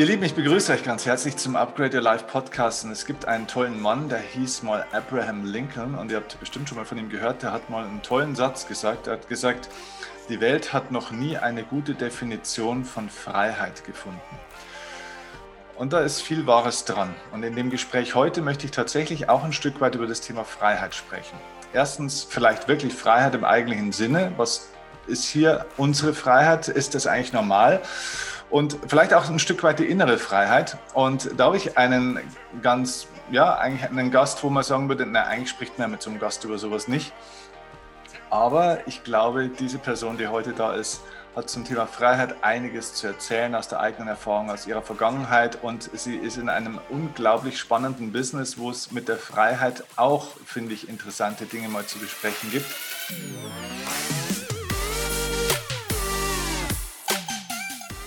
Ihr Lieben, ich begrüße euch ganz herzlich zum Upgrade Your Life Podcast. Und es gibt einen tollen Mann, der hieß mal Abraham Lincoln. Und ihr habt bestimmt schon mal von ihm gehört. Der hat mal einen tollen Satz gesagt. Er hat gesagt, die Welt hat noch nie eine gute Definition von Freiheit gefunden. Und da ist viel Wahres dran. Und in dem Gespräch heute möchte ich tatsächlich auch ein Stück weit über das Thema Freiheit sprechen. Erstens vielleicht wirklich Freiheit im eigentlichen Sinne. Was ist hier unsere Freiheit? Ist das eigentlich normal? Und vielleicht auch ein Stück weit die innere Freiheit. Und da habe ich einen ganz, ja, eigentlich einen Gast, wo man sagen würde, na, eigentlich spricht man mit so einem Gast über sowas nicht. Aber ich glaube, diese Person, die heute da ist, hat zum Thema Freiheit einiges zu erzählen aus der eigenen Erfahrung, aus ihrer Vergangenheit und sie ist in einem unglaublich spannenden Business, wo es mit der Freiheit auch, finde ich, interessante Dinge mal zu besprechen gibt.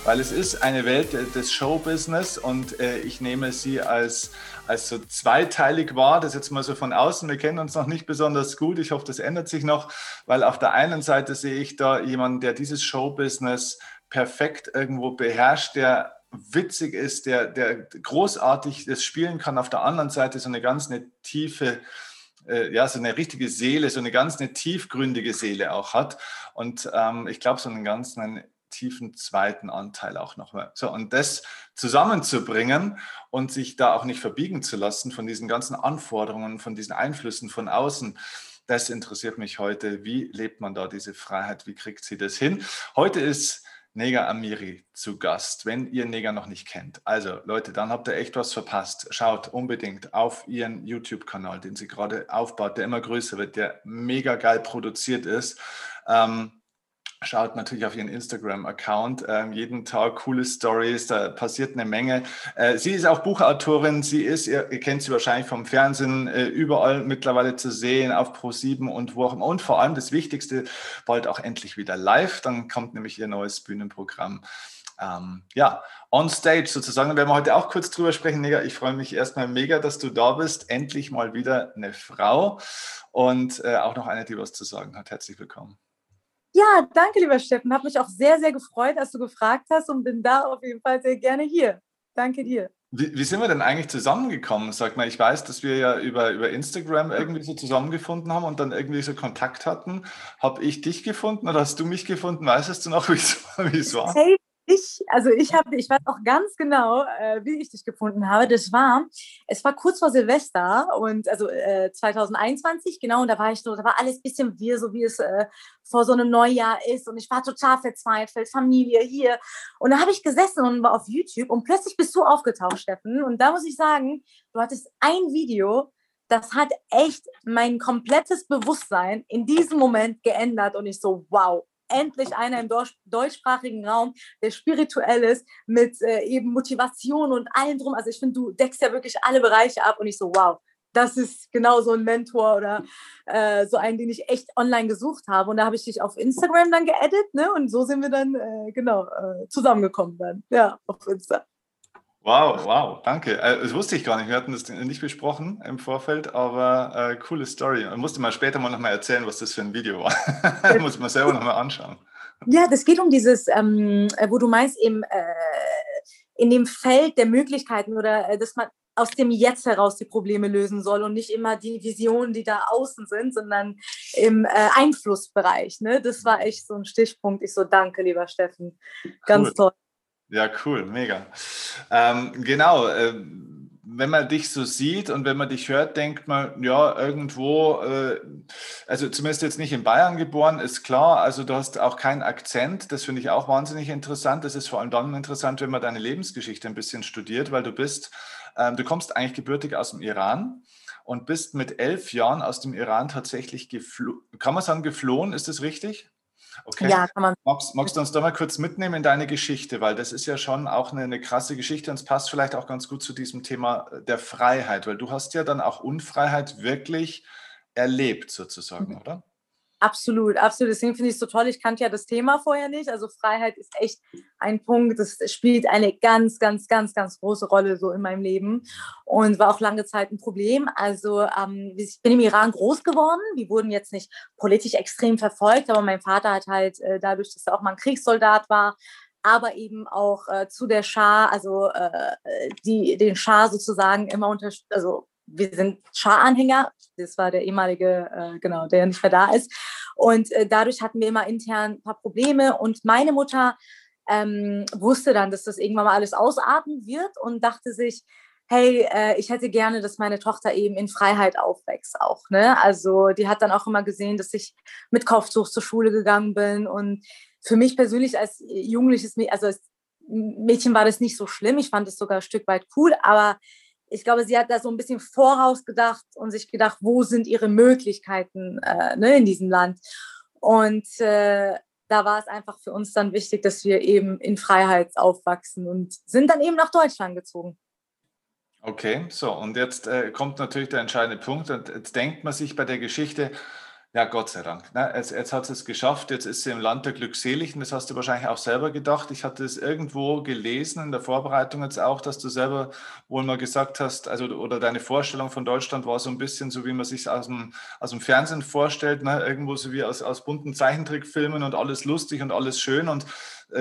Weil es ist eine Welt des Showbusiness und äh, ich nehme sie als, als so zweiteilig wahr. Das jetzt mal so von außen. Wir kennen uns noch nicht besonders gut. Ich hoffe, das ändert sich noch, weil auf der einen Seite sehe ich da jemanden, der dieses Showbusiness perfekt irgendwo beherrscht, der witzig ist, der, der großartig das spielen kann. Auf der anderen Seite so eine ganz eine tiefe äh, ja, so eine richtige Seele, so eine ganz eine tiefgründige Seele auch hat. Und ähm, ich glaube, so einen ganz einen tiefen zweiten Anteil auch nochmal. So, und das zusammenzubringen und sich da auch nicht verbiegen zu lassen von diesen ganzen Anforderungen, von diesen Einflüssen von außen, das interessiert mich heute. Wie lebt man da diese Freiheit? Wie kriegt sie das hin? Heute ist Nega Amiri zu Gast, wenn ihr Nega noch nicht kennt. Also Leute, dann habt ihr echt was verpasst. Schaut unbedingt auf ihren YouTube-Kanal, den sie gerade aufbaut, der immer größer wird, der mega geil produziert ist. Ähm, Schaut natürlich auf ihren Instagram-Account. Ähm, jeden Tag coole Stories, da passiert eine Menge. Äh, sie ist auch Buchautorin. Sie ist, ihr, ihr kennt sie wahrscheinlich vom Fernsehen, äh, überall mittlerweile zu sehen, auf Pro7 und wo auch immer. Und vor allem das Wichtigste, bald auch endlich wieder live. Dann kommt nämlich ihr neues Bühnenprogramm. Ähm, ja, on stage sozusagen. Da werden wir heute auch kurz drüber sprechen. Nega, ich freue mich erstmal mega, dass du da bist. Endlich mal wieder eine Frau und äh, auch noch eine, die was zu sagen hat. Herzlich willkommen. Ja, danke, lieber Steffen. Habe mich auch sehr, sehr gefreut, dass du gefragt hast und bin da auf jeden Fall sehr gerne hier. Danke dir. Wie, wie, sind wir denn eigentlich zusammengekommen? Sag mal, ich weiß, dass wir ja über, über Instagram irgendwie so zusammengefunden haben und dann irgendwie so Kontakt hatten. Habe ich dich gefunden oder hast du mich gefunden? Weißt du noch, wie es war? Hey, ich, also ich habe, ich weiß auch ganz genau, äh, wie ich dich gefunden habe. Das war, es war kurz vor Silvester und also äh, 2021, genau, und da war ich so, da war alles bisschen wir, so wie es äh, vor so einem Neujahr ist. Und ich war total verzweifelt, Familie hier. Und da habe ich gesessen und war auf YouTube und plötzlich bist du aufgetaucht, Steffen. Und da muss ich sagen, du hattest ein Video, das hat echt mein komplettes Bewusstsein in diesem Moment geändert. Und ich so, wow, endlich einer im deutschsprachigen Raum, der spirituell ist, mit äh, eben Motivation und allem drum. Also ich finde, du deckst ja wirklich alle Bereiche ab und ich so, wow, das ist genau so ein Mentor oder äh, so einen, den ich echt online gesucht habe. Und da habe ich dich auf Instagram dann geedit, ne? Und so sind wir dann äh, genau äh, zusammengekommen dann, ja, auf Insta. Wow, wow, danke. Äh, das wusste ich gar nicht. Wir hatten das nicht besprochen im Vorfeld, aber äh, coole Story. Ich musste mal später mal nochmal erzählen, was das für ein Video war. muss man selber nochmal anschauen. Ja, das geht um dieses, ähm, äh, wo du meinst, im, äh, in dem Feld der Möglichkeiten oder äh, dass man aus dem Jetzt heraus die Probleme lösen soll und nicht immer die Visionen, die da außen sind, sondern im äh, Einflussbereich. Ne? Das war echt so ein Stichpunkt. Ich so, danke, lieber Steffen. Ganz cool. toll. Ja, cool, mega. Ähm, genau, äh, wenn man dich so sieht und wenn man dich hört, denkt man, ja, irgendwo, äh, also zumindest jetzt nicht in Bayern geboren, ist klar, also du hast auch keinen Akzent, das finde ich auch wahnsinnig interessant. Das ist vor allem dann interessant, wenn man deine Lebensgeschichte ein bisschen studiert, weil du bist, ähm, du kommst eigentlich gebürtig aus dem Iran und bist mit elf Jahren aus dem Iran tatsächlich geflohen, kann man sagen geflohen, ist das richtig? Okay. Ja, kann man. Magst, magst, du uns da mal kurz mitnehmen in deine Geschichte, weil das ist ja schon auch eine, eine, krasse Geschichte und es passt vielleicht auch ganz gut zu diesem Thema der Freiheit, weil du hast ja dann auch Unfreiheit wirklich erlebt sozusagen, mhm. oder? Absolut, absolut. Deswegen finde ich es so toll. Ich kannte ja das Thema vorher nicht. Also Freiheit ist echt ein Punkt, das spielt eine ganz, ganz, ganz, ganz große Rolle so in meinem Leben und war auch lange Zeit ein Problem. Also ähm, ich bin im Iran groß geworden. Wir wurden jetzt nicht politisch extrem verfolgt, aber mein Vater hat halt äh, dadurch, dass er auch mal ein Kriegssoldat war, aber eben auch äh, zu der Schar, also äh, die den Schar sozusagen immer unter, also wir sind Schar-Anhänger, das war der ehemalige, äh, genau, der nicht mehr da ist. Und äh, dadurch hatten wir immer intern ein paar Probleme. Und meine Mutter ähm, wusste dann, dass das irgendwann mal alles ausarten wird und dachte sich, hey, äh, ich hätte gerne, dass meine Tochter eben in Freiheit aufwächst auch. Ne? Also die hat dann auch immer gesehen, dass ich mit Kopftuch zur Schule gegangen bin und für mich persönlich als jugendliches, also als Mädchen war das nicht so schlimm. Ich fand es sogar ein Stück weit cool, aber ich glaube, sie hat da so ein bisschen vorausgedacht und sich gedacht, wo sind ihre Möglichkeiten äh, ne, in diesem Land. Und äh, da war es einfach für uns dann wichtig, dass wir eben in Freiheit aufwachsen und sind dann eben nach Deutschland gezogen. Okay, so und jetzt äh, kommt natürlich der entscheidende Punkt und jetzt denkt man sich bei der Geschichte, ja, Gott sei Dank. Ne? Jetzt, jetzt hat es geschafft, jetzt ist sie im Land der Glückseligen. Das hast du wahrscheinlich auch selber gedacht. Ich hatte es irgendwo gelesen in der Vorbereitung jetzt auch, dass du selber wohl mal gesagt hast, also oder deine Vorstellung von Deutschland war so ein bisschen so, wie man sich aus dem, aus dem Fernsehen vorstellt, ne? irgendwo so wie aus, aus bunten Zeichentrickfilmen und alles lustig und alles schön. Und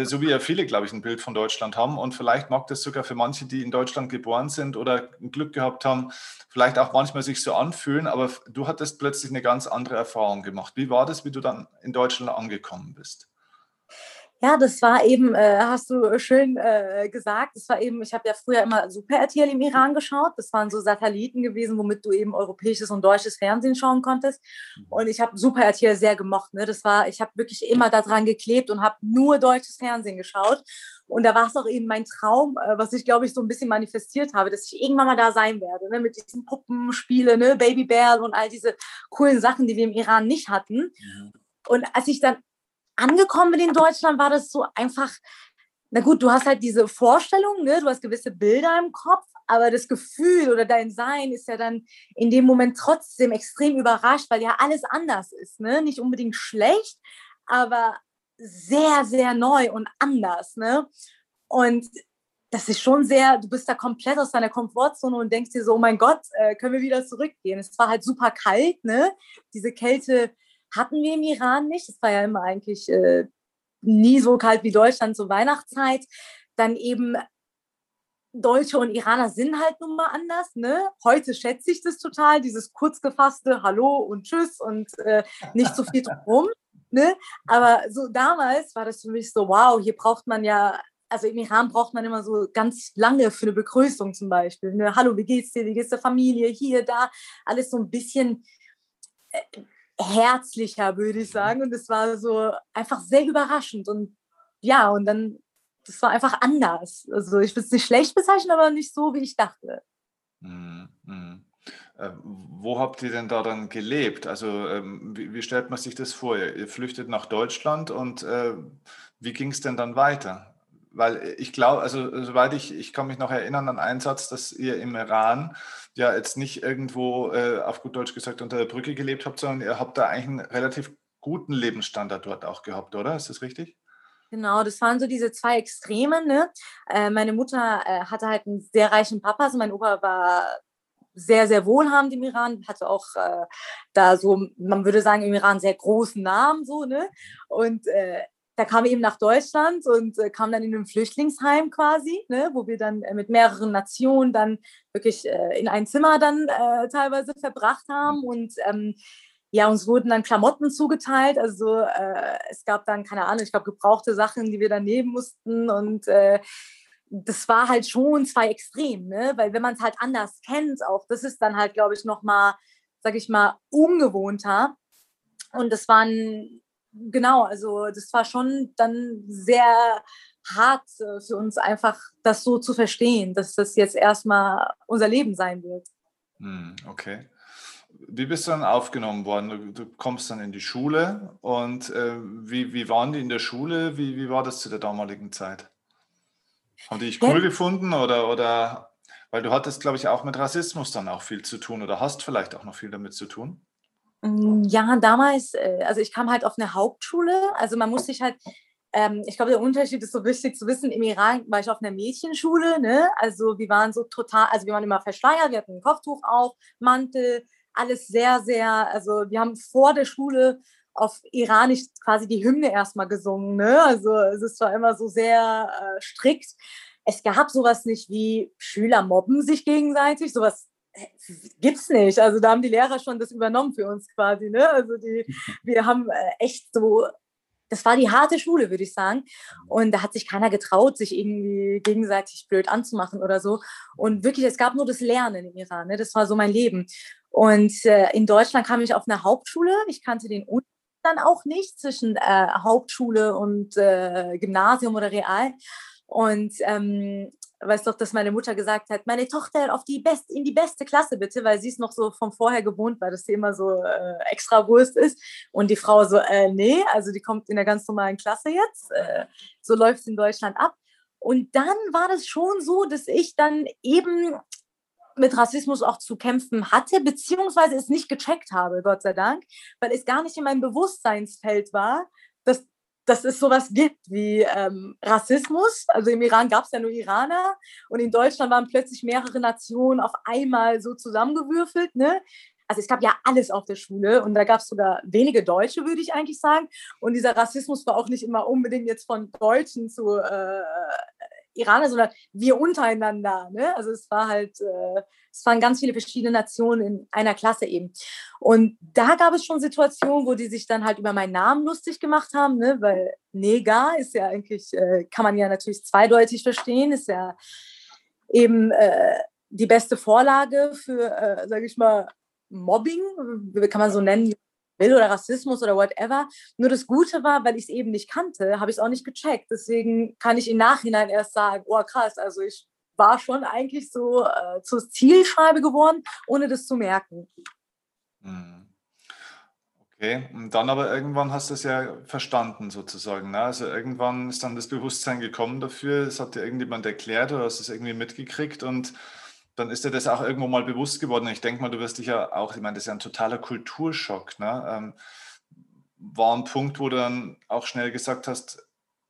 so wie ja viele, glaube ich, ein Bild von Deutschland haben. Und vielleicht mag das sogar für manche, die in Deutschland geboren sind oder Glück gehabt haben, vielleicht auch manchmal sich so anfühlen. Aber du hattest plötzlich eine ganz andere Erfahrung gemacht. Wie war das, wie du dann in Deutschland angekommen bist? Ja, das war eben, äh, hast du schön äh, gesagt, das war eben, ich habe ja früher immer Super RTL im Iran geschaut. Das waren so Satelliten gewesen, womit du eben europäisches und deutsches Fernsehen schauen konntest. Mhm. Und ich habe Super RTL sehr gemocht. Ne? Das war, ich habe wirklich immer daran geklebt und habe nur deutsches Fernsehen geschaut. Und da war es auch eben mein Traum, äh, was ich, glaube ich, so ein bisschen manifestiert habe, dass ich irgendwann mal da sein werde, ne? mit diesen Puppenspielen, ne? Baby Bear und all diese coolen Sachen, die wir im Iran nicht hatten. Mhm. Und als ich dann angekommen bin in Deutschland, war das so einfach, na gut, du hast halt diese Vorstellung, ne? du hast gewisse Bilder im Kopf, aber das Gefühl oder dein Sein ist ja dann in dem Moment trotzdem extrem überrascht, weil ja alles anders ist. Ne? Nicht unbedingt schlecht, aber sehr, sehr neu und anders. Ne? Und das ist schon sehr, du bist da komplett aus deiner Komfortzone und denkst dir so, oh mein Gott, äh, können wir wieder zurückgehen? Es war halt super kalt, ne? Diese Kälte hatten wir im Iran nicht. Es war ja immer eigentlich äh, nie so kalt wie Deutschland zur Weihnachtszeit. Dann eben Deutsche und Iraner sind halt nun mal anders. Ne? Heute schätze ich das total, dieses kurzgefasste Hallo und Tschüss und äh, nicht so viel drum. Ne? Aber so damals war das für mich so, wow, hier braucht man ja, also im Iran braucht man immer so ganz lange für eine Begrüßung zum Beispiel. Ne? Hallo, wie geht's dir? Wie geht's der Familie? Hier, da. Alles so ein bisschen äh, herzlicher, würde ich sagen. Und es war so einfach sehr überraschend. Und ja, und dann, das war einfach anders. Also ich würde es nicht schlecht bezeichnen, aber nicht so, wie ich dachte. Mhm. Äh, wo habt ihr denn da dann gelebt? Also ähm, wie, wie, stellt man sich das vor? Ihr flüchtet nach Deutschland und äh, wie ging es denn dann weiter? Weil ich glaube, also soweit ich, ich kann mich noch erinnern an einen Satz, dass ihr im Iran ja jetzt nicht irgendwo, äh, auf gut Deutsch gesagt, unter der Brücke gelebt habt, sondern ihr habt da eigentlich einen relativ guten Lebensstandard dort auch gehabt, oder? Ist das richtig? Genau, das waren so diese zwei Extreme. Ne? Äh, meine Mutter äh, hatte halt einen sehr reichen Papa, also mein Opa war sehr, sehr wohlhabend im Iran, hatte auch äh, da so, man würde sagen, im Iran sehr großen Namen, so, ne? Und äh, da kam eben nach Deutschland und äh, kam dann in ein Flüchtlingsheim quasi, ne, wo wir dann äh, mit mehreren Nationen dann wirklich äh, in ein Zimmer dann äh, teilweise verbracht haben. Und ähm, ja, uns wurden dann Klamotten zugeteilt, also äh, es gab dann, keine Ahnung, ich glaube gebrauchte Sachen, die wir dann nehmen mussten. Und äh, das war halt schon zwei Extrem, ne? weil wenn man es halt anders kennt auch, das ist dann halt, glaube ich, nochmal, sag ich mal, ungewohnter. Und das waren genau, also das war schon dann sehr hart äh, für uns einfach, das so zu verstehen, dass das jetzt erstmal unser Leben sein wird. Hm, okay. Wie bist du dann aufgenommen worden? Du, kommst dann in die Schule und äh, wie, wie waren die in der Schule? Wie, wie war das zu der damaligen Zeit? Haben die dich cool ja. gefunden oder, oder weil du hattest, glaube ich, auch mit Rassismus dann auch viel zu tun oder hast vielleicht auch noch viel damit zu tun? Hm, ja, damals, äh, also ich kam halt auf eine Hauptschule, also man muss sich halt, ähm, ich glaube, der Unterschied ist so wichtig zu wissen, im Iran war ich auf einer Mädchenschule, ne? also wir waren so total, also wir waren immer verschleiert, wir hatten ein Kopftuch auf, Mantel, alles sehr, sehr, also wir haben vor der Schule auf Iranisch quasi die Hymne erstmal gesungen. Ne? Also es ist zwar immer so sehr äh, strikt. Es gab sowas nicht wie Schüler mobben sich gegenseitig, sowas gibt's nicht. Also da haben die Lehrer schon das übernommen für uns quasi. Ne? Also die, wir haben äh, echt so das war die harte Schule, würde ich sagen. Und da hat sich keiner getraut, sich irgendwie gegenseitig blöd anzumachen oder so. Und wirklich, es gab nur das Lernen im Iran. Ne? Das war so mein Leben. Und äh, in Deutschland kam ich auf eine Hauptschule. Ich kannte den Unterschied dann auch nicht zwischen äh, Hauptschule und äh, Gymnasium oder Real. Und ähm, weiß doch, dass meine Mutter gesagt hat, meine Tochter auf die Best, in die beste Klasse bitte, weil sie es noch so vom vorher gewohnt war, dass sie immer so äh, extra Wurst ist. Und die Frau so, äh, nee, also die kommt in der ganz normalen Klasse jetzt. Äh, so läuft es in Deutschland ab. Und dann war das schon so, dass ich dann eben mit Rassismus auch zu kämpfen hatte, beziehungsweise es nicht gecheckt habe, Gott sei Dank, weil es gar nicht in meinem Bewusstseinsfeld war, dass dass es sowas gibt wie ähm, Rassismus. Also im Iran gab es ja nur Iraner und in Deutschland waren plötzlich mehrere Nationen auf einmal so zusammengewürfelt. Ne? Also es gab ja alles auf der Schule und da gab es sogar wenige Deutsche, würde ich eigentlich sagen. Und dieser Rassismus war auch nicht immer unbedingt jetzt von Deutschen zu äh, Iraner, sondern wir untereinander. Ne? Also es war halt, äh, es waren ganz viele verschiedene Nationen in einer Klasse eben. Und da gab es schon Situationen, wo die sich dann halt über meinen Namen lustig gemacht haben, ne? weil Nega ist ja eigentlich, äh, kann man ja natürlich zweideutig verstehen, ist ja eben äh, die beste Vorlage für, äh, sage ich mal, Mobbing, kann man so nennen, will oder Rassismus oder whatever. Nur das Gute war, weil ich es eben nicht kannte, habe ich es auch nicht gecheckt. Deswegen kann ich im Nachhinein erst sagen, oh krass, also ich war schon eigentlich so äh, zur Zielscheibe geworden, ohne das zu merken. Mhm. Okay, und dann aber irgendwann hast du es ja verstanden sozusagen. Ne? Also irgendwann ist dann das Bewusstsein gekommen dafür, es hat dir irgendjemand erklärt oder hast es irgendwie mitgekriegt und dann ist dir das auch irgendwo mal bewusst geworden. Ich denke mal, du wirst dich ja auch, ich meine, das ist ja ein totaler Kulturschock. Ne? Ähm, war ein Punkt, wo du dann auch schnell gesagt hast,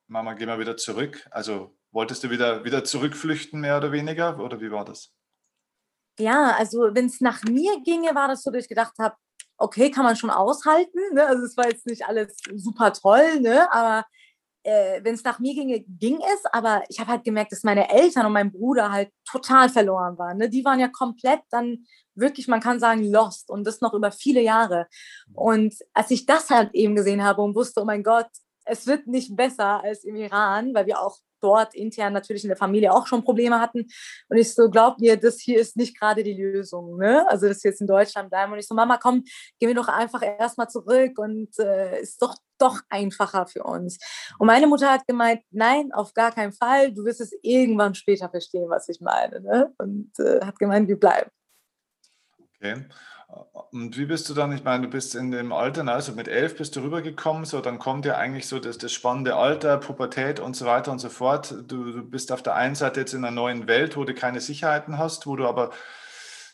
Mama, geh mal wieder zurück. Also wolltest du wieder, wieder zurückflüchten, mehr oder weniger? Oder wie war das? Ja, also wenn es nach mir ginge, war das so, dass ich gedacht habe, okay, kann man schon aushalten. Ne? Also es war jetzt nicht alles super toll, ne? aber äh, wenn es nach mir ginge, ging es, aber ich habe halt gemerkt, dass meine Eltern und mein Bruder halt total verloren waren. Ne? Die waren ja komplett dann wirklich, man kann sagen, lost und das noch über viele Jahre. Und als ich das halt eben gesehen habe und wusste, oh mein Gott, es wird nicht besser als im Iran, weil wir auch dort intern natürlich in der Familie auch schon Probleme hatten. Und ich so, glaub mir, das hier ist nicht gerade die Lösung. Ne? Also, dass wir jetzt in Deutschland bleiben. Und ich so, Mama, komm, gehen wir doch einfach erstmal zurück und äh, ist doch doch einfacher für uns. Und meine Mutter hat gemeint, nein, auf gar keinen Fall. Du wirst es irgendwann später verstehen, was ich meine. Ne? Und äh, hat gemeint, wir bleiben. Okay. Und wie bist du dann, ich meine, du bist in dem Alter, ne, also mit elf bist du rübergekommen, so dann kommt ja eigentlich so das, das spannende Alter, Pubertät und so weiter und so fort. Du, du bist auf der einen Seite jetzt in einer neuen Welt, wo du keine Sicherheiten hast, wo du aber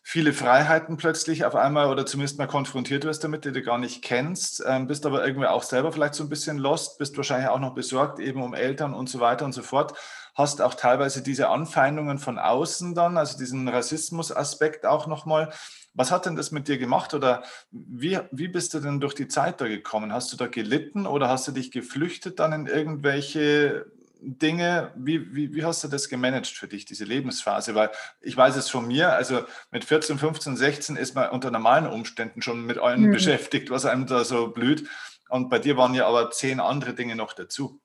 viele Freiheiten plötzlich auf einmal oder zumindest mal konfrontiert wirst damit, die du gar nicht kennst, ähm, bist aber irgendwie auch selber vielleicht so ein bisschen lost, bist wahrscheinlich auch noch besorgt eben um Eltern und so weiter und so fort, hast auch teilweise diese Anfeindungen von außen dann, also diesen Rassismus-Aspekt auch nochmal. Was hat denn das mit dir gemacht oder wie, wie bist du denn durch die Zeit da gekommen? Hast du da gelitten oder hast du dich geflüchtet dann in irgendwelche Dinge? Wie, wie, wie hast du das gemanagt für dich, diese Lebensphase? Weil ich weiß es von mir, also mit 14, 15, 16 ist man unter normalen Umständen schon mit allem mhm. beschäftigt, was einem da so blüht. Und bei dir waren ja aber zehn andere Dinge noch dazu.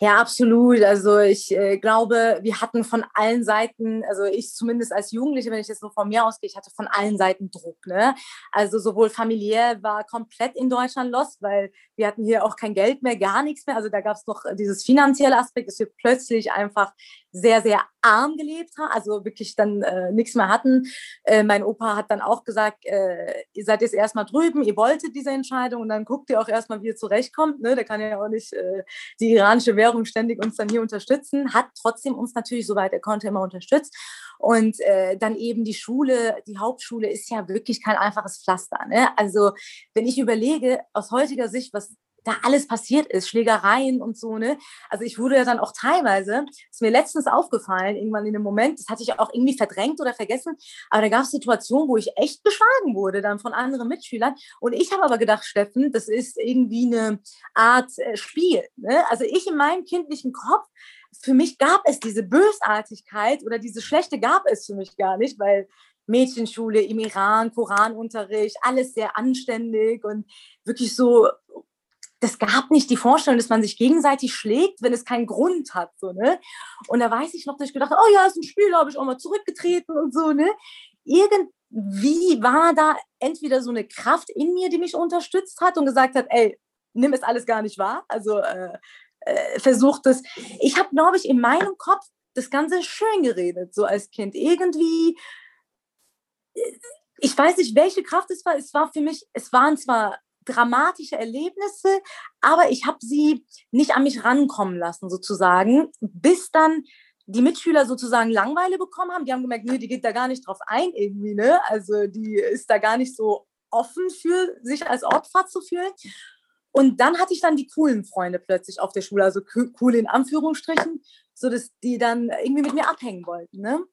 Ja, absolut. Also ich äh, glaube, wir hatten von allen Seiten, also ich zumindest als Jugendliche, wenn ich jetzt nur von mir ausgehe, ich hatte von allen Seiten Druck. Ne? Also sowohl familiär war komplett in Deutschland los, weil wir hatten hier auch kein Geld mehr, gar nichts mehr. Also da gab es noch dieses finanzielle Aspekt, dass wir plötzlich einfach sehr, sehr arm gelebt haben, also wirklich dann äh, nichts mehr hatten. Äh, mein Opa hat dann auch gesagt, äh, ihr seid jetzt erstmal drüben, ihr wolltet diese Entscheidung und dann guckt ihr auch erstmal, wie ihr zurechtkommt. Ne? Der kann ja auch nicht äh, die iranische Währung ständig uns dann hier unterstützen, hat trotzdem uns natürlich, soweit er konnte, immer unterstützt. Und äh, dann eben die Schule, die Hauptschule ist ja wirklich kein einfaches Pflaster. Ne? Also wenn ich überlege, aus heutiger Sicht, was da alles passiert ist, Schlägereien und so, ne? Also ich wurde ja dann auch teilweise, ist mir letztens aufgefallen, irgendwann in dem Moment, das hatte ich auch irgendwie verdrängt oder vergessen, aber da gab es Situationen, wo ich echt geschlagen wurde dann von anderen Mitschülern und ich habe aber gedacht, Steffen, das ist irgendwie eine Art äh, Spiel, ne? Also ich in meinem kindlichen Kopf, für mich gab es diese Bösartigkeit oder diese Schlechte gab es für mich gar nicht, weil Mädchenschule im Iran, Koranunterricht, alles sehr anständig und wirklich so das gab nicht die Vorstellung, dass man sich gegenseitig schlägt, wenn es keinen Grund hat. So, ne? Und da weiß ich noch, dass ich gedacht habe, oh ja, ist ein Spiel, da habe ich auch mal zurückgetreten und so. Ne? Irgendwie war da entweder so eine Kraft in mir, die mich unterstützt hat und gesagt hat, ey, nimm es alles gar nicht wahr. Also äh, äh, versucht es. Ich habe, glaube ich, in meinem Kopf das Ganze schön geredet, so als Kind. Irgendwie, ich weiß nicht, welche Kraft es war. Es war für mich, es waren zwar dramatische Erlebnisse, aber ich habe sie nicht an mich rankommen lassen, sozusagen, bis dann die Mitschüler sozusagen Langweile bekommen haben. Die haben gemerkt, nee, die geht da gar nicht drauf ein irgendwie, ne? Also die ist da gar nicht so offen für sich als Opfer zu fühlen. Und dann hatte ich dann die coolen Freunde plötzlich auf der Schule, also cool in Anführungsstrichen, so dass die dann irgendwie mit mir abhängen wollten, ne?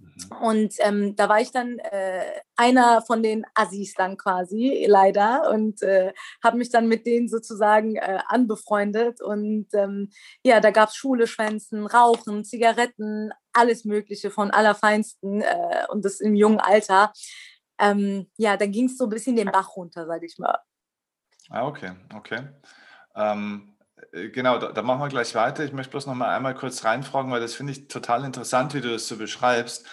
Mhm. Und ähm, da war ich dann äh, einer von den Assis dann quasi, leider, und äh, habe mich dann mit denen sozusagen äh, anbefreundet. Und ähm, ja, da gab es Schule, Schwänzen, Rauchen, Zigaretten, alles Mögliche von allerfeinsten äh, und das im jungen Alter. Ähm, ja, dann ging es so ein bisschen den Bach runter, sage ich mal. Ah, okay, okay. Ähm, äh, genau, da, da, machen wir gleich weiter. Ich möchte bloß noch mal einmal kurz reinfragen, weil das finde ich total interessant, wie du das so beschreibst,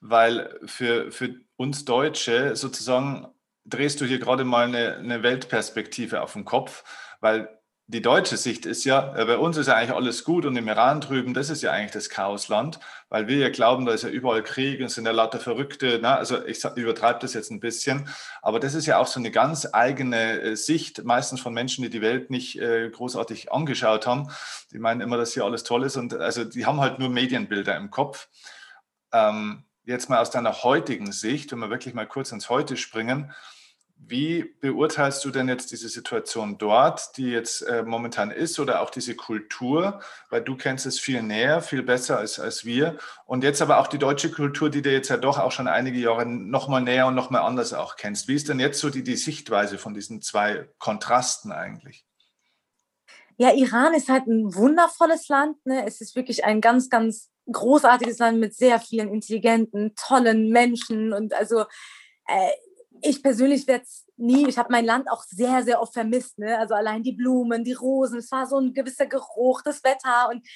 weil für, für uns Deutsche sozusagen drehst du hier gerade mal eine, eine Weltperspektive auf den Kopf, weil die deutsche Sicht ist ja, äh, bei uns ist ja eigentlich alles gut und im Iran drüben, das ist ja eigentlich das Chaosland, weil wir ja glauben, da ist ja überall Krieg und sind ja lauter Verrückte. Na, also ich übertreibe das jetzt ein bisschen, aber das ist ja auch so eine ganz eigene äh, Sicht, meistens von Menschen, die die Welt nicht äh, großartig angeschaut haben. Die meinen immer, dass hier alles toll ist und also die haben halt nur Medienbilder im Kopf. Ähm, jetzt mal aus deiner heutigen Sicht, wenn wir wirklich mal kurz ins Heute springen, wie beurteilst du denn jetzt diese Situation dort, die jetzt äh, momentan ist, oder auch diese Kultur? Weil du kennst es viel näher, viel besser als, als wir. Und jetzt aber auch die deutsche Kultur, die du jetzt ja doch auch schon einige Jahre nochmal näher und nochmal anders auch kennst. Wie ist denn jetzt so die, die Sichtweise von diesen zwei Kontrasten eigentlich? Ja, Iran ist halt ein wundervolles Land. Ne? Es ist wirklich ein ganz, ganz großartiges Land mit sehr vielen intelligenten, tollen Menschen. Und also äh, ich persönlich werde es nie, ich habe mein Land auch sehr, sehr oft vermisst. Ne? Also allein die Blumen, die Rosen, es war so ein gewisser Geruch, das Wetter. Und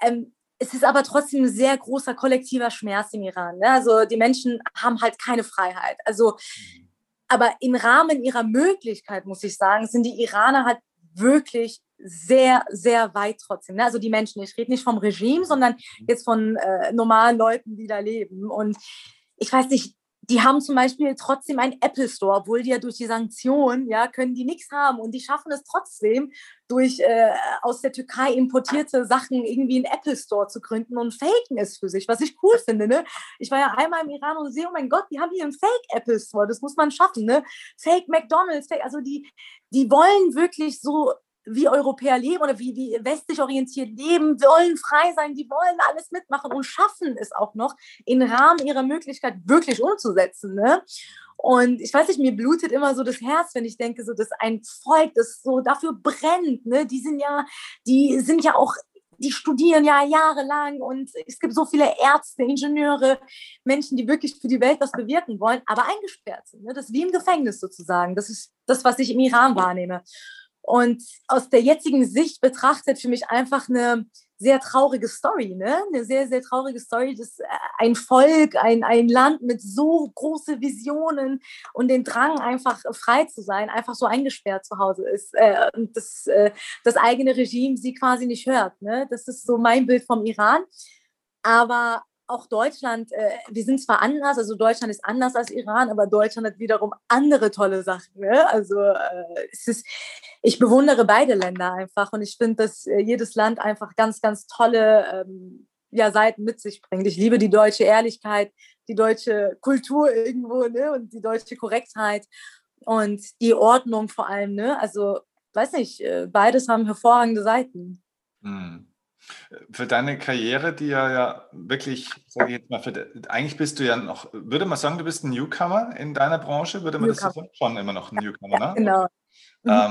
ähm, es ist aber trotzdem ein sehr großer kollektiver Schmerz im Iran. Ne? Also die Menschen haben halt keine Freiheit. Also, mhm. aber im Rahmen ihrer Möglichkeit, muss ich sagen, sind die Iraner halt wirklich sehr, sehr weit trotzdem. Ne? Also die Menschen, ich rede nicht vom Regime, sondern mhm. jetzt von äh, normalen Leuten, die da leben. Und ich weiß nicht, die haben zum Beispiel trotzdem einen Apple Store, obwohl die ja durch die Sanktionen, ja, können die nichts haben und die schaffen es trotzdem, durch äh, aus der Türkei importierte Sachen irgendwie einen Apple Store zu gründen und faken es für sich, was ich cool finde, ne? Ich war ja einmal im Iran und sehe, oh mein Gott, die haben hier einen Fake Apple Store, das muss man schaffen, ne? Fake McDonald's, fake, also die, die wollen wirklich so wie Europäer leben oder wie, wie westlich orientiert leben, wollen frei sein, die wollen alles mitmachen und schaffen es auch noch im Rahmen ihrer Möglichkeit wirklich umzusetzen. Ne? Und ich weiß nicht, mir blutet immer so das Herz, wenn ich denke, so dass ein Volk, das so dafür brennt, ne? die sind ja, die sind ja auch die studieren ja jahrelang und es gibt so viele Ärzte, Ingenieure, Menschen, die wirklich für die Welt was bewirken wollen, aber eingesperrt sind. Ne? Das ist wie im Gefängnis sozusagen. Das ist das, was ich im Iran wahrnehme. Und aus der jetzigen Sicht betrachtet für mich einfach eine sehr traurige Story, ne? Eine sehr, sehr traurige Story, dass äh, ein Volk, ein, ein Land mit so große Visionen und den Drang, einfach frei zu sein, einfach so eingesperrt zu Hause ist. Äh, und das, äh, das eigene Regime sie quasi nicht hört. Ne? Das ist so mein Bild vom Iran. Aber auch Deutschland, äh, wir sind zwar anders, also Deutschland ist anders als Iran, aber Deutschland hat wiederum andere tolle Sachen. Ne? Also äh, es ist, ich bewundere beide Länder einfach und ich finde, dass äh, jedes Land einfach ganz, ganz tolle ähm, ja, Seiten mit sich bringt. Ich liebe die deutsche Ehrlichkeit, die deutsche Kultur irgendwo ne? und die deutsche Korrektheit und die Ordnung vor allem. Ne? Also weiß nicht, äh, beides haben hervorragende Seiten. Hm. Für deine Karriere, die ja, ja wirklich, sage ich jetzt mal, für, eigentlich bist du ja noch, würde man sagen, du bist ein Newcomer in deiner Branche? Würde man Newcomer. das so sagen? Schon immer noch ein Newcomer, ne? genau. Mhm. Ähm,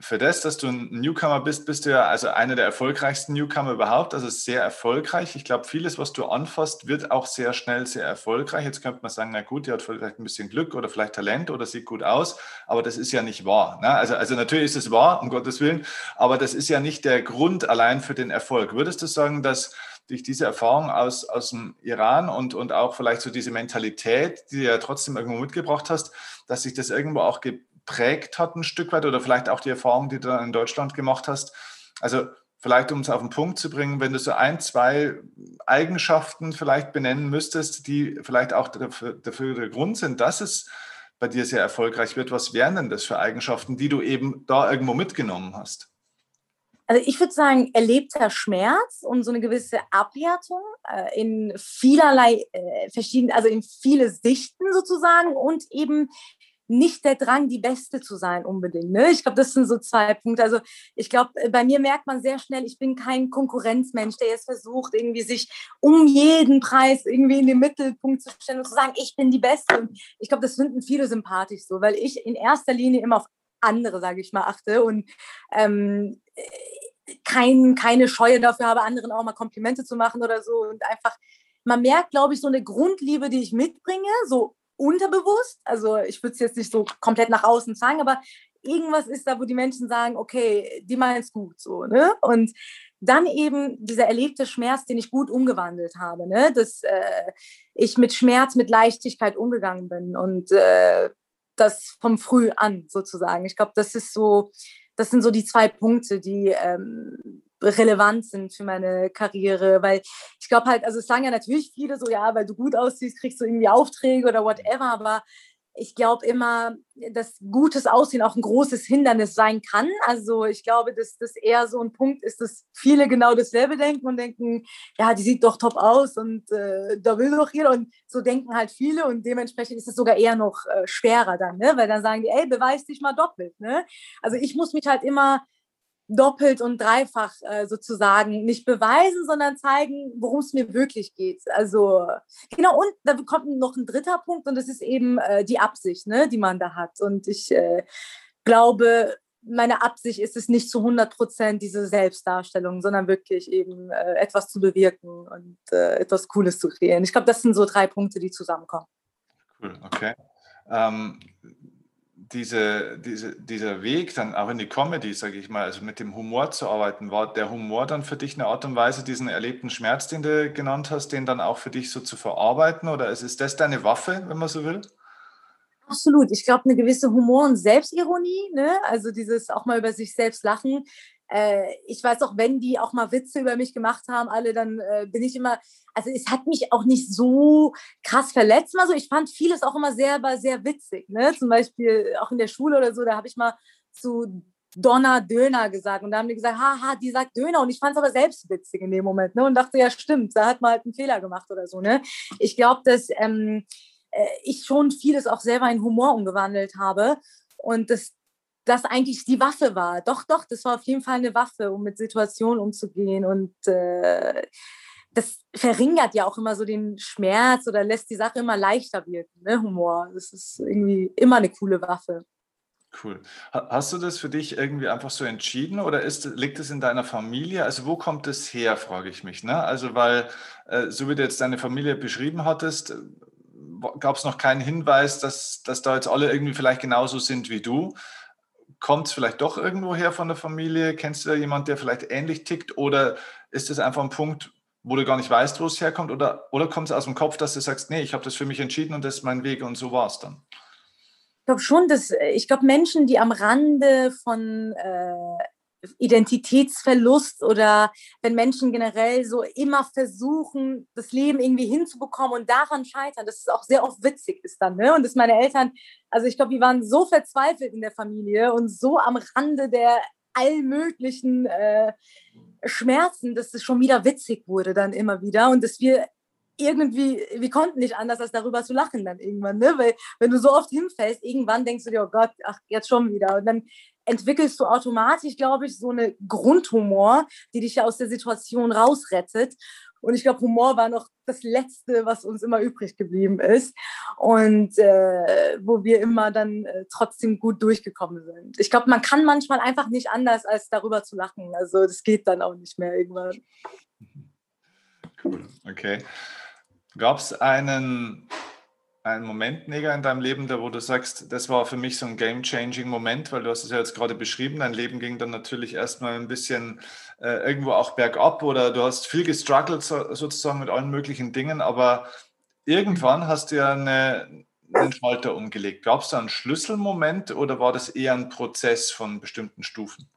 für das, dass du ein Newcomer bist, bist du ja also einer der erfolgreichsten Newcomer überhaupt. Also sehr erfolgreich. Ich glaube, vieles, was du anfasst, wird auch sehr schnell sehr erfolgreich. Jetzt könnte man sagen, na gut, die hat vielleicht ein bisschen Glück oder vielleicht Talent oder sieht gut aus, aber das ist ja nicht wahr. Ne? Also, also natürlich ist es wahr, um Gottes Willen, aber das ist ja nicht der Grund allein für den Erfolg. Würdest du sagen, dass durch diese Erfahrung aus, aus dem Iran und, und auch vielleicht so diese Mentalität, die du ja trotzdem irgendwo mitgebracht hast, dass sich das irgendwo auch geprägt hat ein Stück weit oder vielleicht auch die Erfahrung, die du in Deutschland gemacht hast. Also vielleicht um es auf den Punkt zu bringen, wenn du so ein, zwei Eigenschaften vielleicht benennen müsstest, die vielleicht auch dafür, dafür der Grund sind, dass es bei dir sehr erfolgreich wird, was wären denn das für Eigenschaften, die du eben da irgendwo mitgenommen hast? Also ich würde sagen, erlebter Schmerz und so eine gewisse Abwertung äh, in vielerlei äh, verschiedenen, also in viele Sichten sozusagen und eben nicht der Drang, die Beste zu sein unbedingt. Ne? Ich glaube, das sind so zwei Punkte. Also ich glaube, äh, bei mir merkt man sehr schnell, ich bin kein Konkurrenzmensch, der jetzt versucht, irgendwie sich um jeden Preis irgendwie in den Mittelpunkt zu stellen und zu sagen, ich bin die Beste. Und ich glaube, das finden viele sympathisch so, weil ich in erster Linie immer auf andere, sage ich mal, achte und ähm, kein, keine Scheue dafür habe, anderen auch mal Komplimente zu machen oder so. Und einfach, man merkt, glaube ich, so eine Grundliebe, die ich mitbringe, so unterbewusst. Also ich würde es jetzt nicht so komplett nach außen zeigen, aber irgendwas ist da, wo die Menschen sagen, okay, die meinen es gut so, ne? Und dann eben dieser erlebte Schmerz, den ich gut umgewandelt habe, ne? dass äh, ich mit Schmerz, mit Leichtigkeit umgegangen bin und äh, das vom Früh an sozusagen. Ich glaube, das ist so, das sind so die zwei Punkte, die ähm, relevant sind für meine Karriere, weil ich glaube halt, also es sagen ja natürlich viele so, ja, weil du gut aussiehst, kriegst du irgendwie Aufträge oder whatever, aber ich glaube immer, dass gutes Aussehen auch ein großes Hindernis sein kann. Also ich glaube, dass das eher so ein Punkt ist, dass viele genau dasselbe denken und denken, ja, die sieht doch top aus und äh, da will doch jeder. Und so denken halt viele und dementsprechend ist es sogar eher noch äh, schwerer dann, ne? weil dann sagen die, ey, beweis dich mal doppelt. Ne? Also ich muss mich halt immer doppelt und dreifach äh, sozusagen nicht beweisen, sondern zeigen, worum es mir wirklich geht. Also genau, und da kommt noch ein dritter Punkt und das ist eben äh, die Absicht, ne, die man da hat. Und ich äh, glaube, meine Absicht ist es nicht zu 100 Prozent diese Selbstdarstellung, sondern wirklich eben äh, etwas zu bewirken und äh, etwas Cooles zu kreieren. Ich glaube, das sind so drei Punkte, die zusammenkommen. Cool, okay. Ähm, diese, diese, dieser Weg dann auch in die Comedy, sage ich mal, also mit dem Humor zu arbeiten, war der Humor dann für dich eine Art und Weise, diesen erlebten Schmerz, den du genannt hast, den dann auch für dich so zu verarbeiten? Oder ist, ist das deine Waffe, wenn man so will? Absolut. Ich glaube, eine gewisse Humor- und Selbstironie, ne? also dieses auch mal über sich selbst lachen, äh, ich weiß auch, wenn die auch mal Witze über mich gemacht haben, alle, dann äh, bin ich immer, also es hat mich auch nicht so krass verletzt. Also ich fand vieles auch immer sehr, sehr witzig. Ne? Zum Beispiel auch in der Schule oder so, da habe ich mal zu Donna Döner gesagt und da haben die gesagt, haha, die sagt Döner und ich fand es aber selbst witzig in dem Moment ne? und dachte, ja stimmt, da hat man halt einen Fehler gemacht oder so. Ne? Ich glaube, dass ähm, äh, ich schon vieles auch selber in Humor umgewandelt habe und das das eigentlich die Waffe war. Doch, doch, das war auf jeden Fall eine Waffe, um mit Situationen umzugehen. Und äh, das verringert ja auch immer so den Schmerz oder lässt die Sache immer leichter wirken, ne? Humor. Das ist irgendwie immer eine coole Waffe. Cool. Hast du das für dich irgendwie einfach so entschieden oder ist, liegt es in deiner Familie? Also wo kommt es her, frage ich mich. Ne? Also weil, äh, so wie du jetzt deine Familie beschrieben hattest, gab es noch keinen Hinweis, dass, dass da jetzt alle irgendwie vielleicht genauso sind wie du kommt es vielleicht doch irgendwo her von der Familie? Kennst du da jemanden, der vielleicht ähnlich tickt? Oder ist es einfach ein Punkt, wo du gar nicht weißt, wo es herkommt? Oder, oder kommt es aus dem Kopf, dass du sagst, nee, ich habe das für mich entschieden und das ist mein Weg und so war es dann? Ich glaube schon, dass ich glaube, Menschen, die am Rande von äh, Identitätsverlust oder wenn Menschen generell so immer versuchen, das Leben irgendwie hinzubekommen und daran scheitern, dass es auch sehr oft witzig ist dann. Ne? Und dass meine Eltern, also ich glaube, die waren so verzweifelt in der Familie und so am Rande der allmöglichen äh, Schmerzen, dass es schon wieder witzig wurde dann immer wieder und dass wir irgendwie, wir konnten nicht anders, als darüber zu lachen dann irgendwann, ne? Weil wenn du so oft hinfällst, irgendwann denkst du dir, oh Gott, ach, jetzt schon wieder. Und dann entwickelst du automatisch, glaube ich, so eine Grundhumor, die dich ja aus der Situation rausrettet. Und ich glaube, Humor war noch das Letzte, was uns immer übrig geblieben ist. Und äh, wo wir immer dann äh, trotzdem gut durchgekommen sind. Ich glaube, man kann manchmal einfach nicht anders, als darüber zu lachen. Also das geht dann auch nicht mehr irgendwann. Cool, okay. Gab es einen einen Moment, Neger, in deinem Leben, da wo du sagst, das war für mich so ein game-changing-Moment, weil du hast es ja jetzt gerade beschrieben, dein Leben ging dann natürlich erstmal ein bisschen äh, irgendwo auch bergab oder du hast viel gestruggelt so, sozusagen mit allen möglichen Dingen, aber irgendwann hast du ja eine, einen Schalter umgelegt. Gab es da einen Schlüsselmoment oder war das eher ein Prozess von bestimmten Stufen?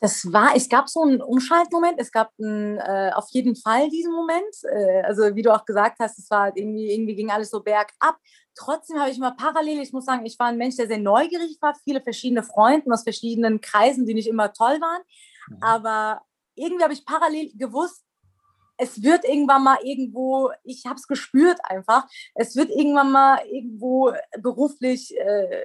Das war, es gab so einen Umschaltmoment, es gab einen, äh, auf jeden Fall diesen Moment. Äh, also wie du auch gesagt hast, es war irgendwie, irgendwie ging alles so bergab. Trotzdem habe ich mal parallel, ich muss sagen, ich war ein Mensch, der sehr neugierig war, viele verschiedene Freunde aus verschiedenen Kreisen, die nicht immer toll waren. Mhm. Aber irgendwie habe ich parallel gewusst, es wird irgendwann mal irgendwo, ich habe es gespürt einfach, es wird irgendwann mal irgendwo beruflich äh,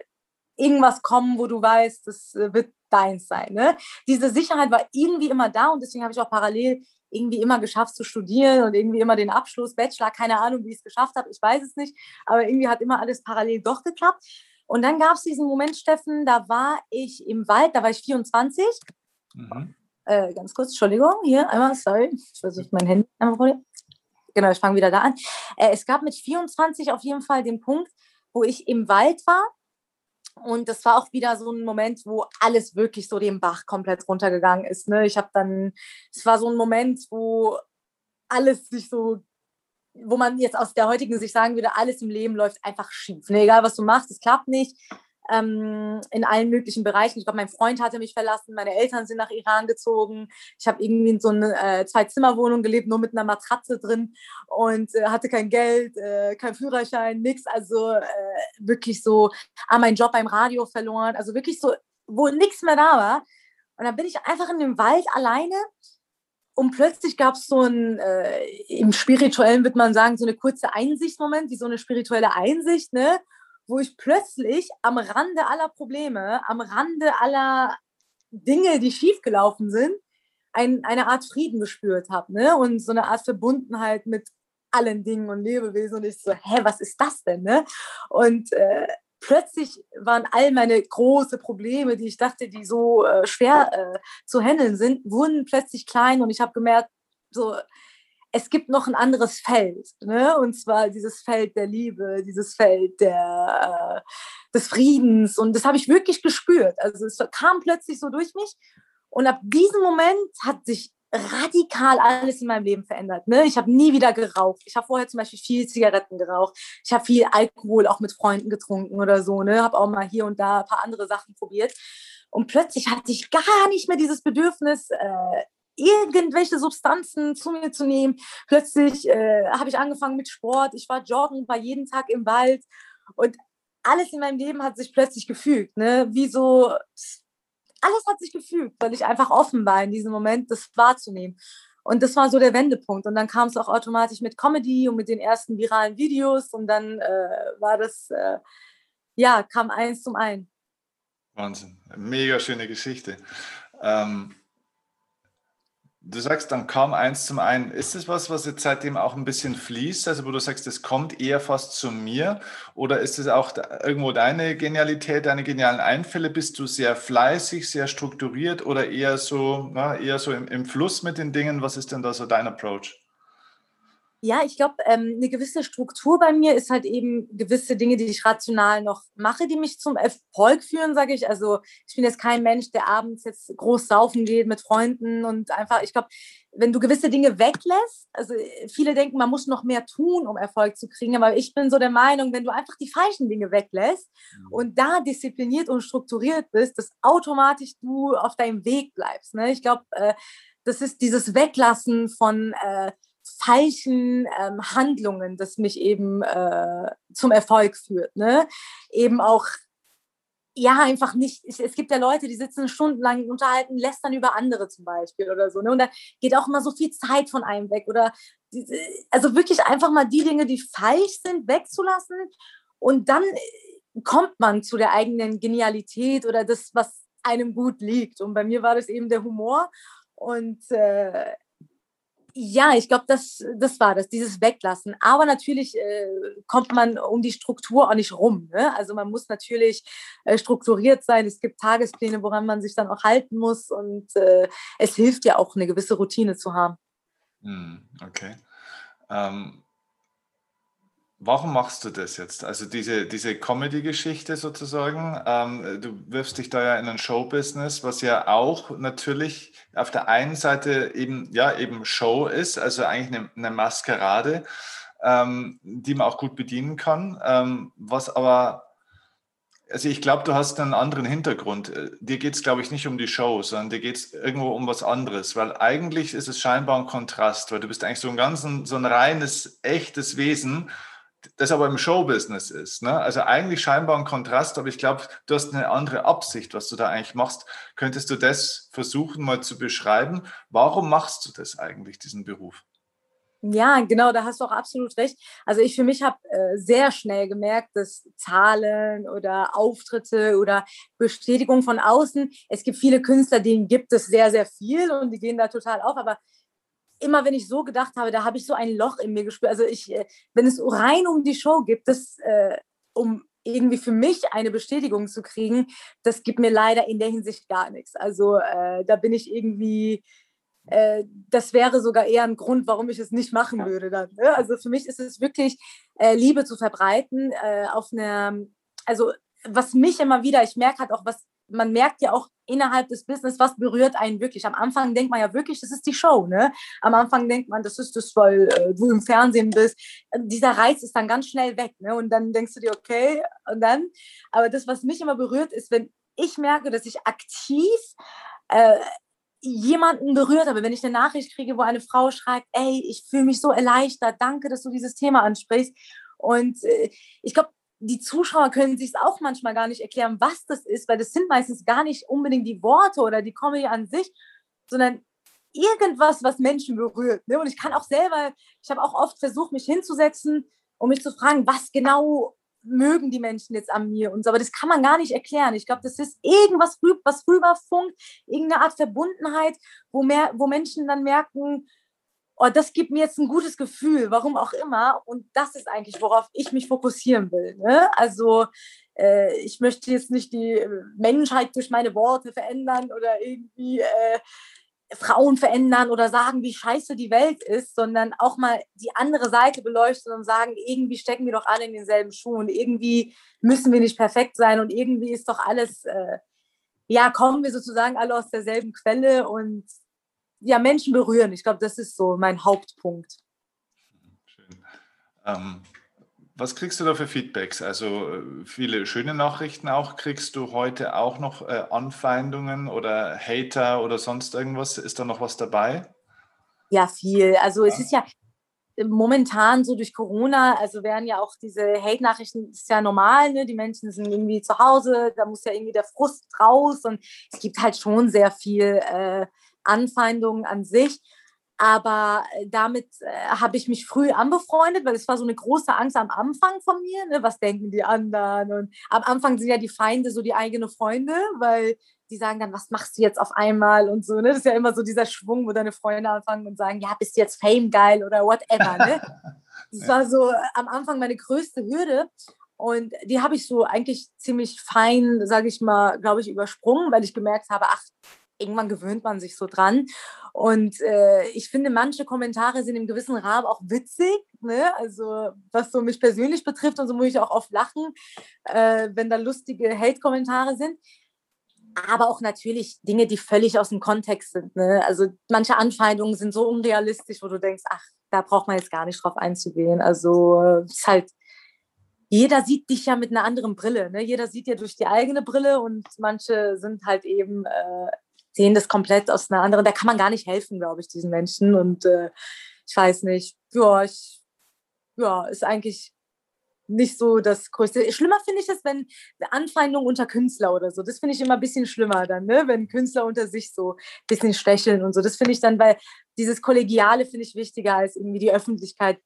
irgendwas kommen, wo du weißt, das äh, wird deins sein. Ne? Diese Sicherheit war irgendwie immer da und deswegen habe ich auch parallel irgendwie immer geschafft zu studieren und irgendwie immer den Abschluss, Bachelor, keine Ahnung, wie ich es geschafft habe, ich weiß es nicht, aber irgendwie hat immer alles parallel doch geklappt. Und dann gab es diesen Moment, Steffen, da war ich im Wald, da war ich 24. Mhm. Äh, ganz kurz, Entschuldigung, hier einmal, sorry, ich versuche mein Handy einmal vor dir. Genau, ich fange wieder da an. Äh, es gab mit 24 auf jeden Fall den Punkt, wo ich im Wald war und das war auch wieder so ein Moment, wo alles wirklich so den Bach komplett runtergegangen ist. Ne? Ich habe dann, es war so ein Moment, wo alles sich so, wo man jetzt aus der heutigen Sicht sagen würde, alles im Leben läuft einfach schief. Ne? Egal was du machst, es klappt nicht ähm, in allen möglichen Bereichen. Ich glaube, mein Freund hatte mich verlassen, meine Eltern sind nach Iran gezogen. Ich habe irgendwie in so einer äh, Zwei-Zimmer-Wohnung gelebt, nur mit einer Matratze drin und äh, hatte kein Geld, äh, kein Führerschein, nichts. Also äh, wirklich so, ah, meinen Job beim Radio verloren. Also wirklich so, wo nichts mehr da war. Und dann bin ich einfach in dem Wald alleine und plötzlich gab es so ein, äh, im Spirituellen würde man sagen, so eine kurze Einsichtsmoment, wie so eine spirituelle Einsicht, ne? Wo ich plötzlich am Rande aller Probleme, am Rande aller Dinge, die schiefgelaufen sind, ein, eine Art Frieden gespürt habe ne? und so eine Art Verbundenheit mit allen Dingen und Lebewesen. Und ich so, hä, was ist das denn? Ne? Und äh, plötzlich waren all meine großen Probleme, die ich dachte, die so äh, schwer äh, zu handeln sind, wurden plötzlich klein und ich habe gemerkt, so, es gibt noch ein anderes Feld, ne? und zwar dieses Feld der Liebe, dieses Feld der, äh, des Friedens. Und das habe ich wirklich gespürt. Also es kam plötzlich so durch mich. Und ab diesem Moment hat sich radikal alles in meinem Leben verändert. Ne? Ich habe nie wieder geraucht. Ich habe vorher zum Beispiel viel Zigaretten geraucht. Ich habe viel Alkohol auch mit Freunden getrunken oder so. Ne? Habe auch mal hier und da ein paar andere Sachen probiert. Und plötzlich hatte ich gar nicht mehr dieses Bedürfnis, äh, irgendwelche Substanzen zu mir zu nehmen. Plötzlich äh, habe ich angefangen mit Sport. Ich war joggen, war jeden Tag im Wald und alles in meinem Leben hat sich plötzlich gefügt. Ne? Wie so, alles hat sich gefügt, weil ich einfach offen war in diesem Moment, das wahrzunehmen. Und das war so der Wendepunkt. Und dann kam es auch automatisch mit Comedy und mit den ersten viralen Videos. Und dann äh, war das, äh, ja, kam eins zum einen. Wahnsinn. Mega schöne Geschichte. Ähm, Du sagst, dann kam eins zum einen. Ist es was, was jetzt seitdem auch ein bisschen fließt? Also, wo du sagst, es kommt eher fast zu mir? Oder ist es auch irgendwo deine Genialität, deine genialen Einfälle? Bist du sehr fleißig, sehr strukturiert oder eher so, na, eher so im, im Fluss mit den Dingen? Was ist denn da so dein Approach? Ja, ich glaube, ähm, eine gewisse Struktur bei mir ist halt eben gewisse Dinge, die ich rational noch mache, die mich zum Erfolg führen, sage ich. Also ich bin jetzt kein Mensch, der abends jetzt groß saufen geht mit Freunden und einfach, ich glaube, wenn du gewisse Dinge weglässt, also viele denken, man muss noch mehr tun, um Erfolg zu kriegen, aber ich bin so der Meinung, wenn du einfach die falschen Dinge weglässt mhm. und da diszipliniert und strukturiert bist, dass automatisch du auf deinem Weg bleibst. Ne? Ich glaube, äh, das ist dieses Weglassen von äh, falschen ähm, Handlungen, das mich eben äh, zum Erfolg führt. Ne? Eben auch, ja, einfach nicht, es, gibt ja Leute, die sitzen stundenlang unterhalten, lästern über andere zum Beispiel oder so. Ne? Und da geht auch immer so viel Zeit von einem weg. Oder diese, also wirklich einfach mal die Dinge, die falsch sind, wegzulassen. Und dann kommt man zu der eigenen Genialität oder das, was einem gut liegt. Und bei mir war das eben der Humor. Und äh, ja, ich glaube, das, das war das, dieses Weglassen. Aber natürlich äh, kommt man um die Struktur auch nicht rum. Ne? Also man muss natürlich äh, strukturiert sein. Es gibt Tagespläne, woran man sich dann auch halten muss. Und äh, es hilft ja auch, eine gewisse Routine zu haben. Hm, okay. Ähm, Warum machst du das jetzt? Also diese, diese Comedy-Geschichte sozusagen. Ähm, du wirfst dich da ja in ein Show-Business, was ja auch natürlich auf der einen Seite eben, ja, eben Show ist, also eigentlich eine, eine Maskerade, ähm, die man auch gut bedienen kann. Ähm, was aber, also ich glaube, du hast einen anderen Hintergrund. Dir geht es, glaube ich, nicht um die Show, sondern dir geht es irgendwo um was anderes, weil eigentlich ist es scheinbar ein Kontrast, weil du bist eigentlich so ein ganz, so ein reines, echtes Wesen das aber im Showbusiness ist. Ne? Also eigentlich scheinbar ein Kontrast, aber ich glaube, du hast eine andere Absicht, was du da eigentlich machst. Könntest du das versuchen mal zu beschreiben? Warum machst du das eigentlich, diesen Beruf? Ja, genau, da hast du auch absolut recht. Also ich für mich habe äh, sehr schnell gemerkt, dass Zahlen oder Auftritte oder Bestätigung von außen, es gibt viele Künstler, denen gibt es sehr, sehr viel und die gehen da total auf, aber immer wenn ich so gedacht habe, da habe ich so ein Loch in mir gespürt. Also ich, äh, wenn es rein um die Show gibt, das, äh, um irgendwie für mich eine Bestätigung zu kriegen, das gibt mir leider in der Hinsicht gar nichts. Also äh, da bin ich irgendwie, äh, das wäre sogar eher ein Grund, warum ich es nicht machen würde dann. Ne? Also für mich ist es wirklich äh, Liebe zu verbreiten äh, auf einer, also was mich immer wieder, ich merke halt auch, was man merkt ja auch innerhalb des Business, was berührt einen wirklich. Am Anfang denkt man ja wirklich, das ist die Show. Ne? Am Anfang denkt man, das ist das, weil äh, du im Fernsehen bist. Dieser Reiz ist dann ganz schnell weg. Ne? Und dann denkst du dir, okay, und dann. Aber das, was mich immer berührt, ist, wenn ich merke, dass ich aktiv äh, jemanden berührt habe, wenn ich eine Nachricht kriege, wo eine Frau schreibt, ey, ich fühle mich so erleichtert, danke, dass du dieses Thema ansprichst. Und äh, ich glaube, die Zuschauer können sich es auch manchmal gar nicht erklären, was das ist, weil das sind meistens gar nicht unbedingt die Worte oder die Comedy an sich, sondern irgendwas, was Menschen berührt. Ne? Und ich kann auch selber, ich habe auch oft versucht, mich hinzusetzen und mich zu fragen, was genau mögen die Menschen jetzt an mir und so, aber das kann man gar nicht erklären. Ich glaube, das ist irgendwas, was rüberfunkt, irgendeine Art Verbundenheit, wo, mehr, wo Menschen dann merken, oh, das gibt mir jetzt ein gutes Gefühl, warum auch immer. Und das ist eigentlich, worauf ich mich fokussieren will. Ne? Also äh, ich möchte jetzt nicht die Menschheit durch meine Worte verändern oder irgendwie äh, Frauen verändern oder sagen, wie scheiße die Welt ist, sondern auch mal die andere Seite beleuchten und sagen, irgendwie stecken wir doch alle in denselben Schuhen, irgendwie müssen wir nicht perfekt sein und irgendwie ist doch alles, äh, ja, kommen wir sozusagen alle aus derselben Quelle und ja, Menschen berühren. Ich glaube, das ist so mein Hauptpunkt. Schön. Ähm, was kriegst du da für Feedbacks? Also äh, viele schöne Nachrichten auch. Kriegst du heute auch noch äh, Anfeindungen oder Hater oder sonst irgendwas? Ist da noch was dabei? Ja, viel. Also ja. es ist ja momentan so durch Corona, also werden ja auch diese Hate-Nachrichten, ist ja normal, ne? die Menschen sind irgendwie zu Hause, da muss ja irgendwie der Frust raus und es gibt halt schon sehr viel äh, Anfeindungen an sich. Aber äh, damit äh, habe ich mich früh anbefreundet, weil es war so eine große Angst am Anfang von mir. Ne? Was denken die anderen? Und am Anfang sind ja die Feinde so die eigenen Freunde, weil die sagen dann, was machst du jetzt auf einmal und so. Ne? Das ist ja immer so dieser Schwung, wo deine Freunde anfangen und sagen, ja, bist du jetzt Fame geil oder whatever. Ne? Das war so äh, am Anfang meine größte Hürde. Und die habe ich so eigentlich ziemlich fein, sage ich mal, glaube ich, übersprungen, weil ich gemerkt habe, ach, irgendwann gewöhnt man sich so dran. Und äh, ich finde, manche Kommentare sind im gewissen Rahmen auch witzig. Ne? Also was so mich persönlich betrifft und so muss ich auch oft lachen, äh, wenn da lustige Hate-Kommentare sind. Aber auch natürlich Dinge, die völlig aus dem Kontext sind. Ne? Also manche Anfeindungen sind so unrealistisch, wo du denkst, ach, da braucht man jetzt gar nicht drauf einzugehen. Also es ist halt jeder sieht dich ja mit einer anderen Brille. Ne? Jeder sieht ja durch die eigene Brille und manche sind halt eben äh, sehen das komplett aus einer anderen, da kann man gar nicht helfen, glaube ich, diesen Menschen. Und äh, ich weiß nicht, ja, ich, ja, ist eigentlich nicht so das Größte. Schlimmer finde ich es, wenn Anfeindungen unter Künstler oder so. Das finde ich immer ein bisschen schlimmer dann, ne? wenn Künstler unter sich so ein bisschen stecheln und so. Das finde ich dann, weil dieses Kollegiale finde ich wichtiger als irgendwie die Öffentlichkeit.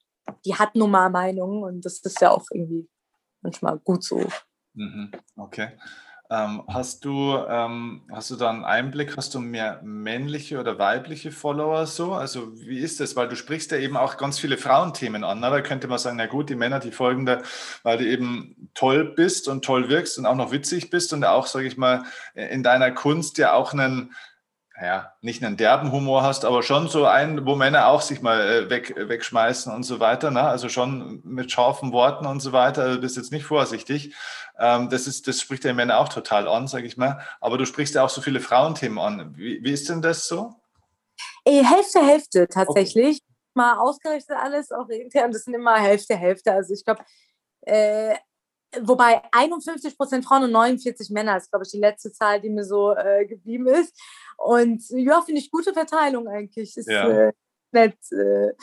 Die hat nun mal Meinungen und das ist ja auch irgendwie manchmal gut so. Mhm. Okay. Ähm, hast, du, ähm, hast du da einen Einblick, hast du mehr männliche oder weibliche Follower so? Also wie ist das? Weil du sprichst ja eben auch ganz viele Frauenthemen an. Ne? Da könnte man sagen, na gut, die Männer, die folgen da, weil du eben toll bist und toll wirkst und auch noch witzig bist und auch, sage ich mal, in deiner Kunst ja auch einen, ja, nicht einen derben Humor hast, aber schon so einen, wo Männer auch sich mal äh, weg, wegschmeißen und so weiter. Ne? Also schon mit scharfen Worten und so weiter. Also du bist jetzt nicht vorsichtig. Ähm, das, ist, das spricht ja Männer auch total an, sage ich mal. Aber du sprichst ja auch so viele Frauenthemen an. Wie, wie ist denn das so? Ey, Hälfte, Hälfte tatsächlich. Okay. Mal ausgerechnet alles, auch intern, das sind immer Hälfte, Hälfte. Also ich glaube, äh, wobei 51 Prozent Frauen und 49 Männer ist, glaube ich, die letzte Zahl, die mir so äh, geblieben ist. Und ja, finde ich gute Verteilung eigentlich. Ist ja. äh, nett. Äh,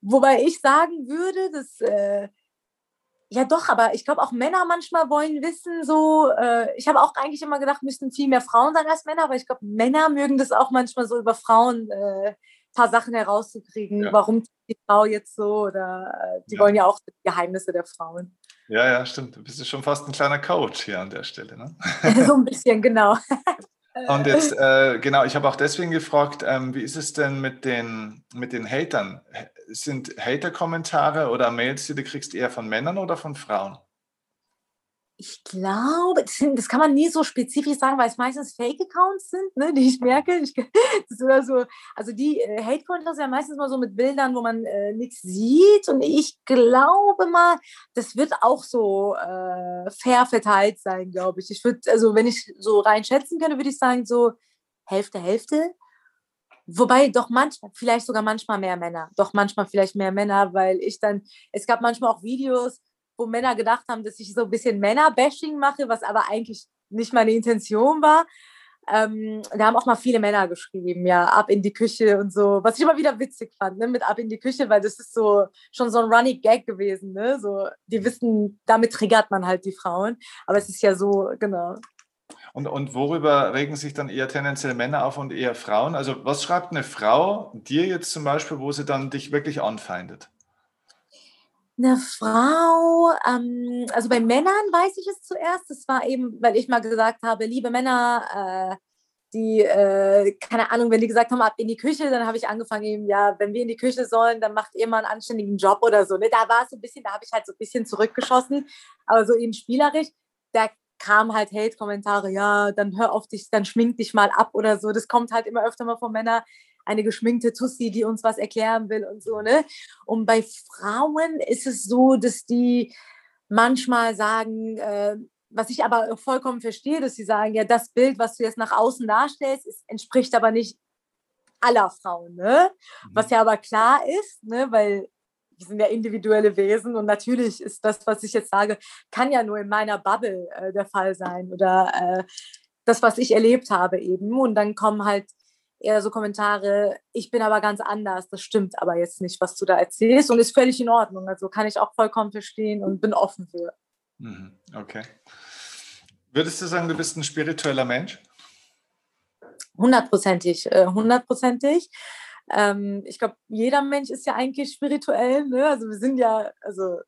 wobei ich sagen würde, dass äh, ja doch, aber ich glaube auch Männer manchmal wollen wissen, so, äh, ich habe auch eigentlich immer gedacht, müssten viel mehr Frauen sein als Männer, aber ich glaube, Männer mögen das auch manchmal so über Frauen äh, paar Sachen herauszukriegen, ja. warum die Frau jetzt so oder äh, die ja. wollen ja auch die Geheimnisse der Frauen. Ja, ja, stimmt. Du bist schon fast ein kleiner Coach hier an der Stelle. Ne? so ein bisschen, genau. Und jetzt, äh, genau, ich habe auch deswegen gefragt, ähm, wie ist es denn mit den, mit den Hatern? Sind Hater-Kommentare oder Mails, die du kriegst, eher von Männern oder von Frauen? Ich glaube, das kann man nie so spezifisch sagen, weil es meistens Fake-Accounts sind, ne, die ich merke. Ich, das ist so, also die äh, Hate-Content ja meistens mal so mit Bildern, wo man äh, nichts sieht. Und ich glaube mal, das wird auch so äh, fair verteilt sein, glaube ich. Ich würde, also wenn ich so rein schätzen könnte, würde ich sagen, so Hälfte, Hälfte. Wobei doch manchmal, vielleicht sogar manchmal mehr Männer. Doch manchmal vielleicht mehr Männer, weil ich dann, es gab manchmal auch Videos, wo Männer gedacht haben, dass ich so ein bisschen Männer-Bashing mache, was aber eigentlich nicht meine Intention war. Ähm, da haben auch mal viele Männer geschrieben, ja, ab in die Küche und so, was ich immer wieder witzig fand, ne, mit ab in die Küche, weil das ist so schon so ein Running Gag gewesen, ne, so, die wissen, damit triggert man halt die Frauen, aber es ist ja so, genau. Und, und worüber regen sich dann eher tendenziell Männer auf und eher Frauen? Also was schreibt eine Frau dir jetzt zum Beispiel, wo sie dann dich wirklich anfeindet? Eine Frau, ähm, also bei Männern weiß ich es zuerst. Das war eben, weil ich mal gesagt habe, liebe Männer, äh, die, äh, keine Ahnung, wenn die gesagt haben, ab in die Küche, dann habe ich angefangen, eben, ja, wenn wir in die Küche sollen, dann macht ihr mal einen anständigen Job oder so. Ne? Da war es so ein bisschen, da habe ich halt so ein bisschen zurückgeschossen, aber so eben spielerisch. Da kam halt Hate-Kommentare, ja, dann hör auf dich, dann schmink dich mal ab oder so. Das kommt halt immer öfter mal von Männern eine geschminkte Tussi, die uns was erklären will und so, ne? Und bei Frauen ist es so, dass die manchmal sagen, äh, was ich aber vollkommen verstehe, dass sie sagen, ja, das Bild, was du jetzt nach außen darstellst, ist, entspricht aber nicht aller Frauen, ne? Mhm. Was ja aber klar ist, ne? Weil wir sind ja individuelle Wesen und natürlich ist das, was ich jetzt sage, kann ja nur in meiner Bubble äh, der Fall sein oder äh, das, was ich erlebt habe eben. Und dann kommen halt eher so Kommentare, ich bin aber ganz anders, das stimmt aber jetzt nicht, was du da erzählst und ist völlig in Ordnung. Also kann ich auch vollkommen verstehen und bin offen für. Mhm, okay. Würdest du sagen, du bist ein spiritueller Mensch? Hundertprozentig, äh, hundertprozentig. Ähm, ich glaube, jeder Mensch ist ja eigentlich spirituell. Ne? Also wir sind ja, also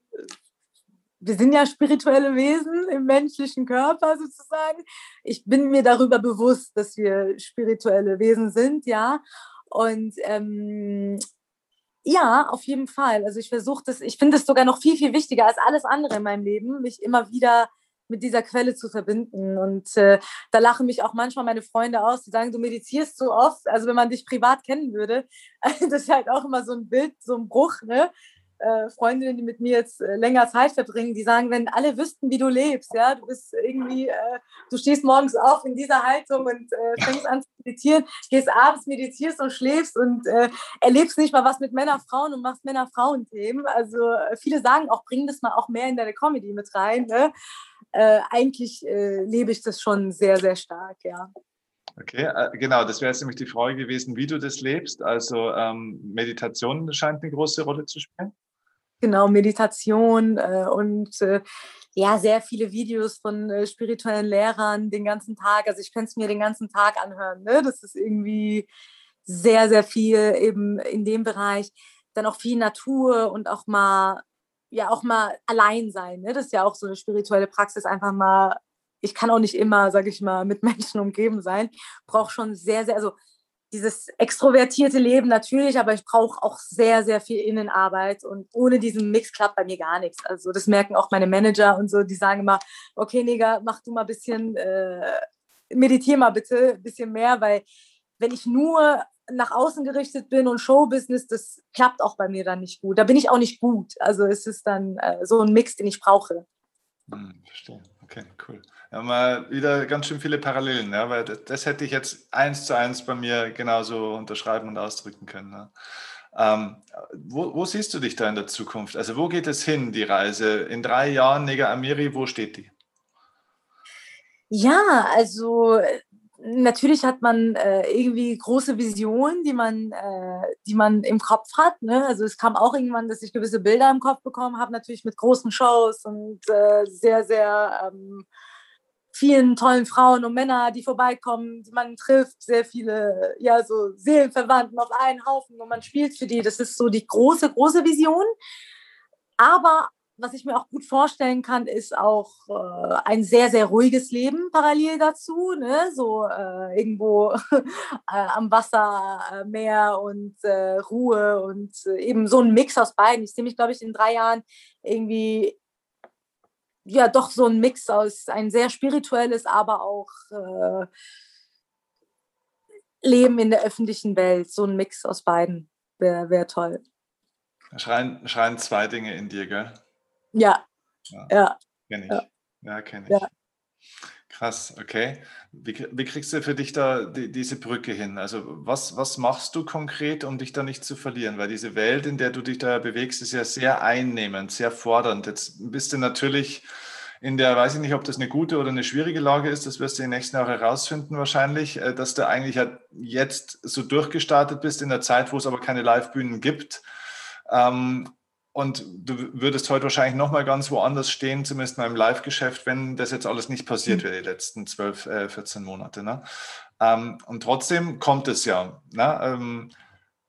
wir sind ja spirituelle Wesen im menschlichen Körper sozusagen. Ich bin mir darüber bewusst, dass wir spirituelle Wesen sind, ja. Und ähm, ja, auf jeden Fall. Also ich versuche das, ich finde es sogar noch viel, viel wichtiger als alles andere in meinem Leben, mich immer wieder mit dieser Quelle zu verbinden. Und äh, da lachen mich auch manchmal meine Freunde aus, die sagen, du meditierst so oft. Also wenn man dich privat kennen würde, das ist halt auch immer so ein Bild, so ein Bruch, ne? Äh, Freundinnen, die mit mir jetzt äh, länger Zeit verbringen, die sagen, wenn alle wüssten, wie du lebst, ja, du bist irgendwie, äh, du stehst morgens auf in dieser Haltung und äh, fängst an zu meditieren, gehst abends, meditierst und schläfst und erlebst nicht mal was mit Männer, Frauen und machst Männer-Frauen-Themen. Also viele sagen auch, bring das mal auch mehr in deine Comedy mit rein. Ne? eigentlich lebe ich das schon sehr, sehr stark, ja. Okay, genau, das wäre jetzt nämlich die Frage gewesen, wie du das lebst. Also ähm, Meditation scheint eine große Rolle zu spielen. Genau, Meditation äh, und äh, ja, sehr viele Videos von äh, spirituellen Lehrern den ganzen Tag. Also ich könnte es mir den ganzen Tag anhören. Ne? Das ist irgendwie sehr, sehr viel eben in dem Bereich. Dann auch viel Natur und auch mal, ja, auch mal allein sein. Ne? Das ist ja auch so eine spirituelle Praxis, einfach mal ich kann auch nicht immer, sage ich mal, mit Menschen umgeben sein. Brauche schon sehr, sehr, also dieses extrovertierte Leben natürlich, aber ich brauche auch sehr, sehr viel Innenarbeit und ohne diesen Mix klappt bei mir gar nichts. Also das merken auch meine Manager und so, die sagen immer, okay, Neger, mach du mal ein bisschen, äh, meditier mal bitte ein bisschen mehr, weil wenn ich nur nach außen gerichtet bin und Showbusiness, das klappt auch bei mir dann nicht gut. Da bin ich auch nicht gut. Also es ist dann äh, so ein Mix, den ich brauche. Hm, verstehe. Okay, cool. Wir haben mal wieder ganz schön viele Parallelen, ja, weil das, das, hätte ich jetzt eins zu eins bei mir genauso unterschreiben und ausdrücken können. Ja. Ähm, wo, wo, siehst du dich da in der Zukunft? Also wo geht es hin, die Reise? In drei Jahren, Nega Amiri, wo steht die? Ja, also natürlich hat man äh, irgendwie große Visionen, die man, äh, die man im Kopf hat. Ne? Also es kam auch irgendwann, dass ich gewisse Bilder im Kopf bekommen habe, natürlich mit großen Shows und äh, sehr, sehr ähm, vielen tollen Frauen und Männern, die vorbeikommen, die man trifft, sehr viele, ja, so Seelenverwandten auf einen Haufen und man spielt für die. Das ist so die große, große Vision. Aber was ich mir auch gut vorstellen kann, ist auch äh, ein sehr, sehr ruhiges Leben parallel dazu. Ne? So äh, irgendwo äh, am Wasser, äh, Meer und äh, Ruhe und äh, eben so ein Mix aus beiden. Ich sehe mich, glaube ich, in drei Jahren irgendwie ja doch so ein Mix aus ein sehr spirituelles, aber auch Leben in der öffentlichen Welt. So ein Mix aus beiden wäre wär toll. Schreien, schreien zwei Dinge in dir, gell? Ja. Ja. ja. Kenne ich. Ja, ja kenne ich. Ja. Krass, okay. Wie, wie, kriegst du für dich da die, diese Brücke hin? Also was, was machst du konkret, um dich da nicht zu verlieren? Weil diese Welt, in der du dich da bewegst, ist ja sehr einnehmend, sehr fordernd. Jetzt bist du natürlich in der, weiß ich nicht, ob das eine gute oder eine schwierige Lage ist, das wirst du in den nächsten Jahren herausfinden wahrscheinlich, äh, dass du eigentlich jetzt so durchgestartet bist in der Zeit, wo es aber keine Live-Bühnen gibt. Ähm, und du würdest heute wahrscheinlich nochmal ganz woanders stehen, zumindest mal im Live-Geschäft, wenn das jetzt alles nicht passiert wäre, die letzten 12, äh, 14 Monate. Ne? Ähm, und trotzdem kommt es ja. Ne? Ähm,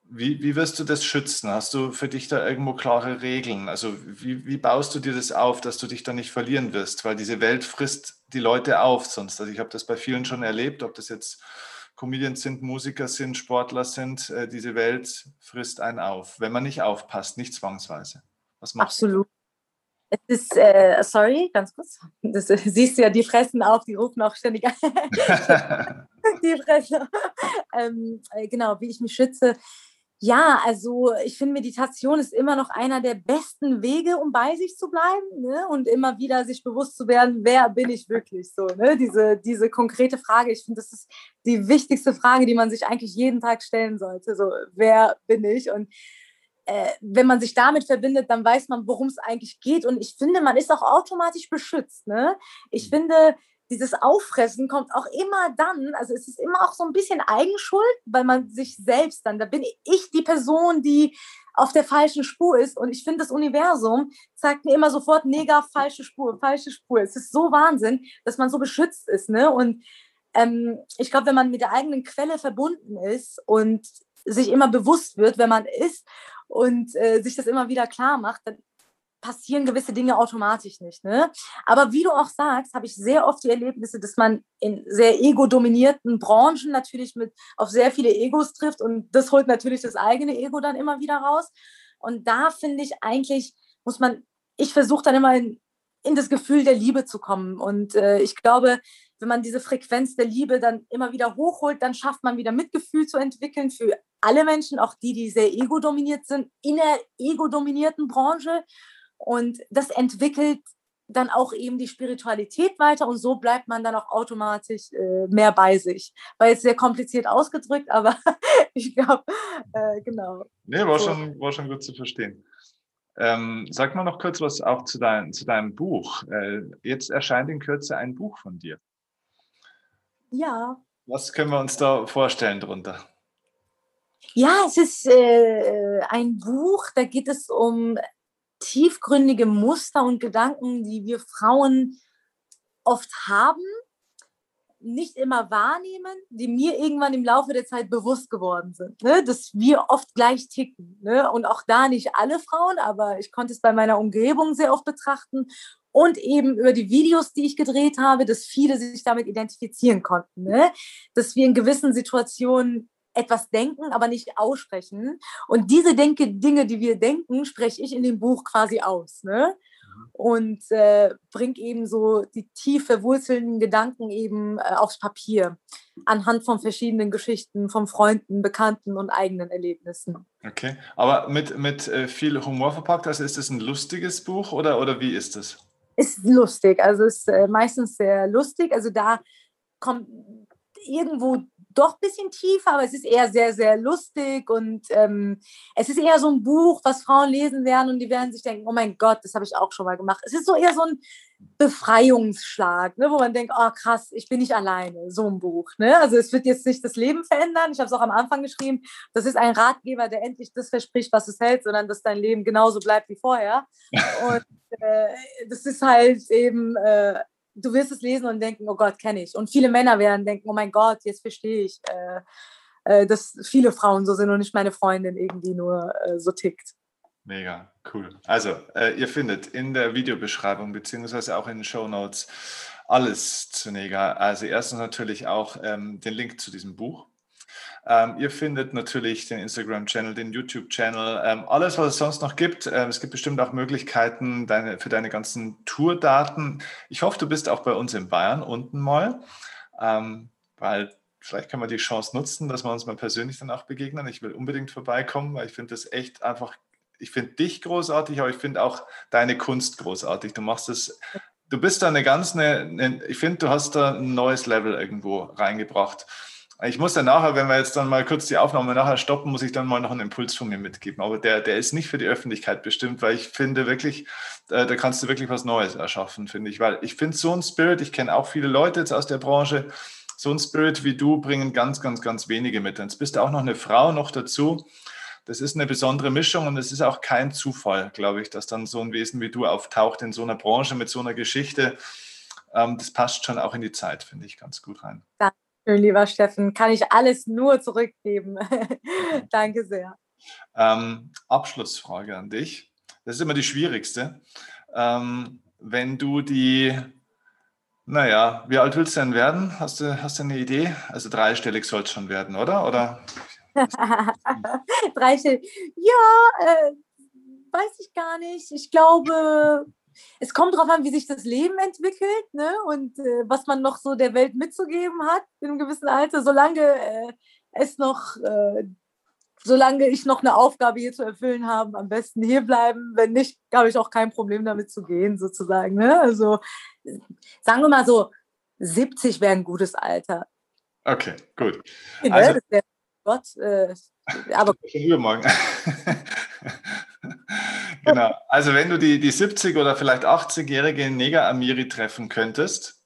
wie, wie wirst du das schützen? Hast du für dich da irgendwo klare Regeln? Also wie, wie baust du dir das auf, dass du dich da nicht verlieren wirst? Weil diese Welt frisst die Leute auf sonst. Also ich habe das bei vielen schon erlebt, ob das jetzt Comedians sind, Musiker sind, Sportler sind, äh, diese Welt frisst einen auf, wenn man nicht aufpasst, nicht zwangsweise. Was machst Absolut. Du? Es ist, äh, sorry, ganz kurz. Das, äh, siehst du ja, die fressen auf, die rufen auch ständig an. die fressen. Ähm, äh, genau, wie ich mich schütze. Ja, also ich finde, Meditation ist immer noch einer der besten Wege, um bei sich zu bleiben ne? und immer wieder sich bewusst zu werden, wer bin ich wirklich so. Ne? Diese, diese konkrete Frage, ich finde, das ist die wichtigste Frage, die man sich eigentlich jeden Tag stellen sollte. So, wer bin ich? Und äh, wenn man sich damit verbindet, dann weiß man, worum es eigentlich geht. Und ich finde, man ist auch automatisch beschützt. Ne? Ich mhm. finde, dieses Auffressen kommt auch immer dann, also es ist immer auch so ein bisschen Eigenschuld, weil man sich selbst dann, da bin ich die Person, die auf der falschen Spur ist. Und ich finde, das Universum zeigt mir immer sofort, nega, falsche Spur, falsche Spur. Es ist so Wahnsinn, dass man so beschützt ist. Ne? Und ähm, ich glaube, wenn man mit der eigenen Quelle verbunden ist und sich immer bewusst wird, wer man ist und äh, sich das immer wieder klar macht, dann passieren gewisse Dinge automatisch nicht. Ne? Aber wie du auch sagst, habe ich sehr oft die Erlebnisse, dass man in sehr ego-dominierten Branchen natürlich mit auf sehr viele Egos trifft und das holt natürlich das eigene Ego dann immer wieder raus. Und da finde ich eigentlich, muss man, ich versuche dann immer in, in, das Gefühl der Liebe zu kommen. Und äh, ich glaube, wenn man diese Frequenz der Liebe dann immer wieder hochholt, dann schafft man wieder Mitgefühl zu entwickeln für alle Menschen, auch die, die sehr ego-dominiert sind, in der ego-dominierten Branche. Und das entwickelt dann auch eben die Spiritualität weiter und so bleibt man dann auch automatisch äh, mehr bei sich. War jetzt sehr kompliziert ausgedrückt, aber ich glaube, äh, genau. Nee, war, so. schon, war schon gut zu verstehen. Ähm, sag mal noch kurz was auch zu, dein, zu deinem Buch. Äh, jetzt erscheint in Kürze ein Buch von dir. Ja. Was können wir uns da vorstellen drunter? Ja, es ist äh, ein Buch, da geht es um tiefgründige Muster und Gedanken, die wir Frauen oft haben, nicht immer wahrnehmen, die mir irgendwann im Laufe der Zeit bewusst geworden sind, ne? dass wir oft gleich ticken. Ne? Und auch da nicht alle Frauen, aber ich konnte es bei meiner Umgebung sehr oft betrachten. und eben über die Videos, die ich gedreht habe, dass viele sich damit identifizieren konnten. Ne? Dass wir in gewissen Situationen etwas denken, aber nicht aussprechen. Und diese Denke, Dinge, die wir denken, spreche ich in dem Buch quasi aus. Ne? Und äh, bringe eben so die tiefe wurzelnden Gedanken eben äh, aufs Papier anhand von verschiedenen Geschichten, von Freunden, Bekannten und eigenen Erlebnissen. Okay, aber mit, mit äh, viel Humor verpackt, also ist es ein lustiges Buch oder, oder wie ist es? Ist lustig, also ist äh, meistens sehr lustig. Also da kommt irgendwo doch ein bisschen tiefer, aber es ist eher sehr, sehr lustig und ähm, es ist eher so ein Buch, was Frauen lesen werden und die werden sich denken, oh mein Gott, das habe ich auch schon mal gemacht. Es ist so eher so ein Befreiungsschlag, ne, wo man denkt, oh krass, ich bin nicht alleine, so ein Buch. Ne? Also es wird jetzt nicht das Leben verändern, ich habe es auch am Anfang geschrieben, das ist ein Ratgeber, der endlich das verspricht, was es hält, sondern dass dein Leben genauso bleibt wie vorher. Und äh, das ist halt eben... Äh, du wirst es lesen und denken, oh Gott, kenne ich. Und viele Männer werden denken, oh mein Gott, jetzt verstehe ich, äh, äh, dass viele Frauen so sind und nicht meine Freundin irgendwie nur äh, so tickt. Mega, cool. Also, äh, ihr findet in der Videobeschreibung beziehungsweise auch in den Show Notes alles zu Neger. Also erstens natürlich auch ähm, den Link zu diesem Buch ähm, ihr findet natürlich den Instagram-Channel, den YouTube-Channel, ähm, alles, was es sonst noch gibt. Ähm, es gibt bestimmt auch Möglichkeiten deine, für deine ganzen Tourdaten. Ich hoffe, du bist auch bei uns in Bayern unten mal, ähm, weil vielleicht kann man die Chance nutzen, dass wir uns mal persönlich dann auch begegnen. Ich will unbedingt vorbeikommen, weil ich finde das echt einfach, ich finde dich großartig, aber ich finde auch deine Kunst großartig. Du machst es du bist da eine ganz, eine, eine ich finde, du hast da ein neues Level irgendwo reingebracht. Ich muss dann nachher, wenn wir jetzt dann mal kurz die Aufnahme nachher stoppen, muss ich dann mal noch einen Impuls von mir mitgeben. Aber der, der ist nicht für die Öffentlichkeit bestimmt, weil ich finde wirklich, äh, da kannst du wirklich was Neues erschaffen, finde ich. Weil ich finde so ein Spirit, ich kenne auch viele Leute jetzt aus der Branche, so ein Spirit wie du bringen ganz, ganz, ganz wenige mit. Jetzt bist du auch noch eine Frau noch dazu. Das ist eine besondere Mischung und es ist auch kein Zufall, glaube ich, dass dann so ein Wesen wie du auftaucht in so einer Branche mit so einer Geschichte. Ähm, das passt schon auch in die Zeit, finde ich, ganz gut rein. Danke Schön, lieber Steffen. Kann ich alles nur zurückgeben. Danke sehr. Ähm, Abschlussfrage an dich. Das ist immer die schwierigste. Ähm, wenn du die, naja, wie alt willst du denn werden? Hast du, hast du eine Idee? Also dreistellig soll es schon werden, oder? oder? dreistellig. Ja, äh, weiß ich gar nicht. Ich glaube es kommt darauf an, wie sich das Leben entwickelt ne? und äh, was man noch so der Welt mitzugeben hat in einem gewissen Alter. Solange äh, es noch, äh, solange ich noch eine Aufgabe hier zu erfüllen habe, am besten hier bleiben. Wenn nicht, habe ich auch kein Problem damit zu gehen, sozusagen. Ne? Also sagen wir mal so, 70 wäre ein gutes Alter. Okay, gut. Also, wär, Gott, äh, aber übermorgen. Genau. Also wenn du die, die 70 oder vielleicht 80-jährige Neger Amiri treffen könntest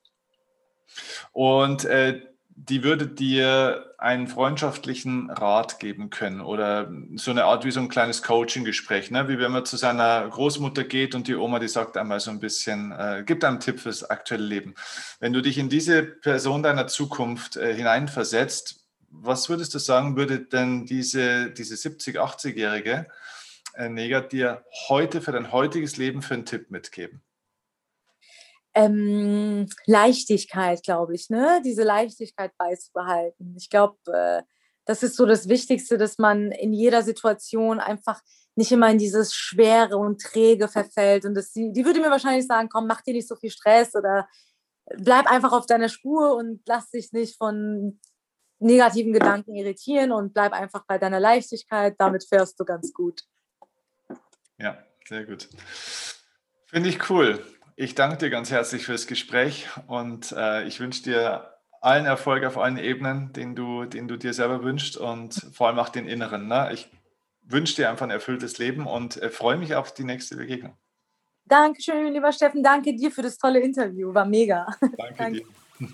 und äh, die würde dir einen freundschaftlichen Rat geben können oder so eine Art wie so ein kleines Coaching-Gespräch, ne? wie wenn man zu seiner Großmutter geht und die Oma, die sagt einmal so ein bisschen, äh, gibt einem Tipp fürs aktuelle Leben. Wenn du dich in diese Person deiner Zukunft äh, hineinversetzt, was würdest du sagen, würde denn diese, diese 70-, 80-Jährige äh, Neger dir heute für dein heutiges Leben für einen Tipp mitgeben? Ähm, Leichtigkeit, glaube ich, ne? Diese Leichtigkeit beizubehalten. Ich glaube, äh, das ist so das Wichtigste, dass man in jeder Situation einfach nicht immer in dieses Schwere und Träge verfällt. Und das, die, die würde mir wahrscheinlich sagen, komm, mach dir nicht so viel Stress oder bleib einfach auf deiner Spur und lass dich nicht von negativen Gedanken irritieren und bleib einfach bei deiner Leichtigkeit. Damit fährst du ganz gut. Ja, sehr gut. Finde ich cool. Ich danke dir ganz herzlich fürs Gespräch und äh, ich wünsche dir allen Erfolg auf allen Ebenen, den du, den du dir selber wünschst und vor allem auch den inneren. Ne? Ich wünsche dir einfach ein erfülltes Leben und äh, freue mich auf die nächste Begegnung. Dankeschön, lieber Steffen. Danke dir für das tolle Interview. War mega. Danke, Danke. dir.